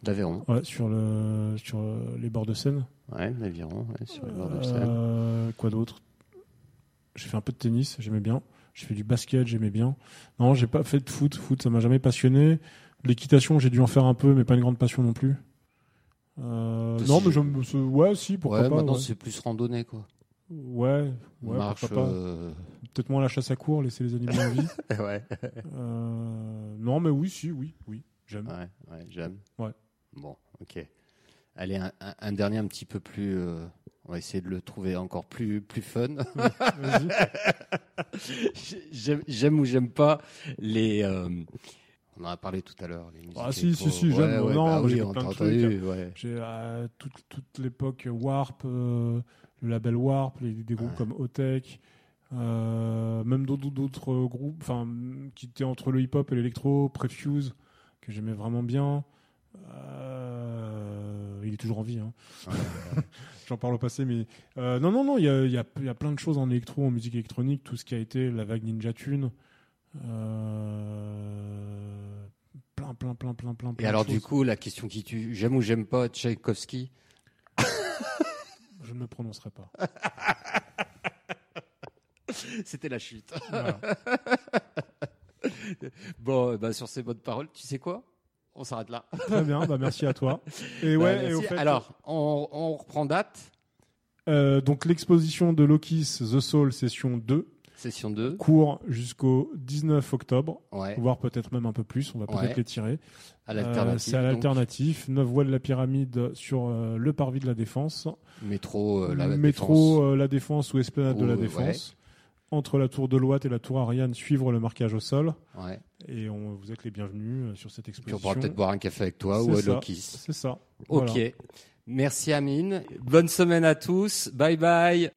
D'Aveyron. Ouais, sur le sur euh, les bords de Seine. Ouais, l'Aviron, ouais, sur les bords de Seine. Euh, quoi d'autre? J'ai fait un peu de tennis, j'aimais bien. J'ai fait du basket, j'aimais bien. Non, j'ai pas fait de foot. Foot, ça m'a jamais passionné. L'équitation, j'ai dû en faire un peu, mais pas une grande passion non plus. Euh, non, mais j'aime. ce- Ouais, si, pourquoi ouais, pas. maintenant ouais. c'est plus randonnée, quoi. Ouais, ouais, Marche. pourquoi pas. euh, Peut-être moins la chasse à court, laisser les animaux en vie. ouais. Euh, non, mais oui, si, oui, oui, j'aime. Ouais, ouais, j'aime. Ouais. Bon, ok. Allez, un, dernier un petit peu plus. euh, on va essayer de le trouver encore plus, plus fun. J'aime, ou j'aime pas les. on en a parlé tout à l'heure. Ah, si, si, si, j'aime. Non, bah on plein de. Ouais. J'ai toute, toute l'époque Warp, euh, le label Warp, les, des groupes Ouais. comme Otech, euh, même d'autres groupes, enfin qui étaient entre le hip-hop et l'électro, Prefuse que j'aimais vraiment bien. Euh, il est toujours en vie. Hein. J'en parle au passé, mais euh, non, non, non. Il y a, il y, a, il y a plein de choses en électro, en musique électronique, tout ce qui a été la vague Ninja Tune. Euh, plein, plein, plein, plein, plein. Et plein de alors, du coup, la question qui tue j'aime ou j'aime pas Tchaïkovski? Je ne me prononcerai pas. C'était la chute. Voilà. bon, bah, sur ces bonnes paroles, tu sais quoi? On s'arrête là. Très bien, bah merci à toi. Et ouais, Bah, et au merci. fait, Alors, on, on reprend date. euh, donc l'exposition de Lokis The Soul session 2 Session 2. court jusqu'au 19 octobre, Ouais, voire peut-être même un peu plus, on va peut-être Ouais. les tirer. à Euh. C'est à l'alternatif, 9 voies de la pyramide sur euh, le parvis de la Défense, Métro, euh, la métro Défense. euh, la Défense ou esplanade de la Défense. Entre la tour de Loite et la tour Ariane, suivre le marquage au sol. Et on, vous êtes les bienvenus sur cette Puis on exposition. pourra peut-être boire un café avec toi ou à. Lokis. C'est ça. Ok. Voilà. Merci Amine. Bonne semaine à tous. Bye bye.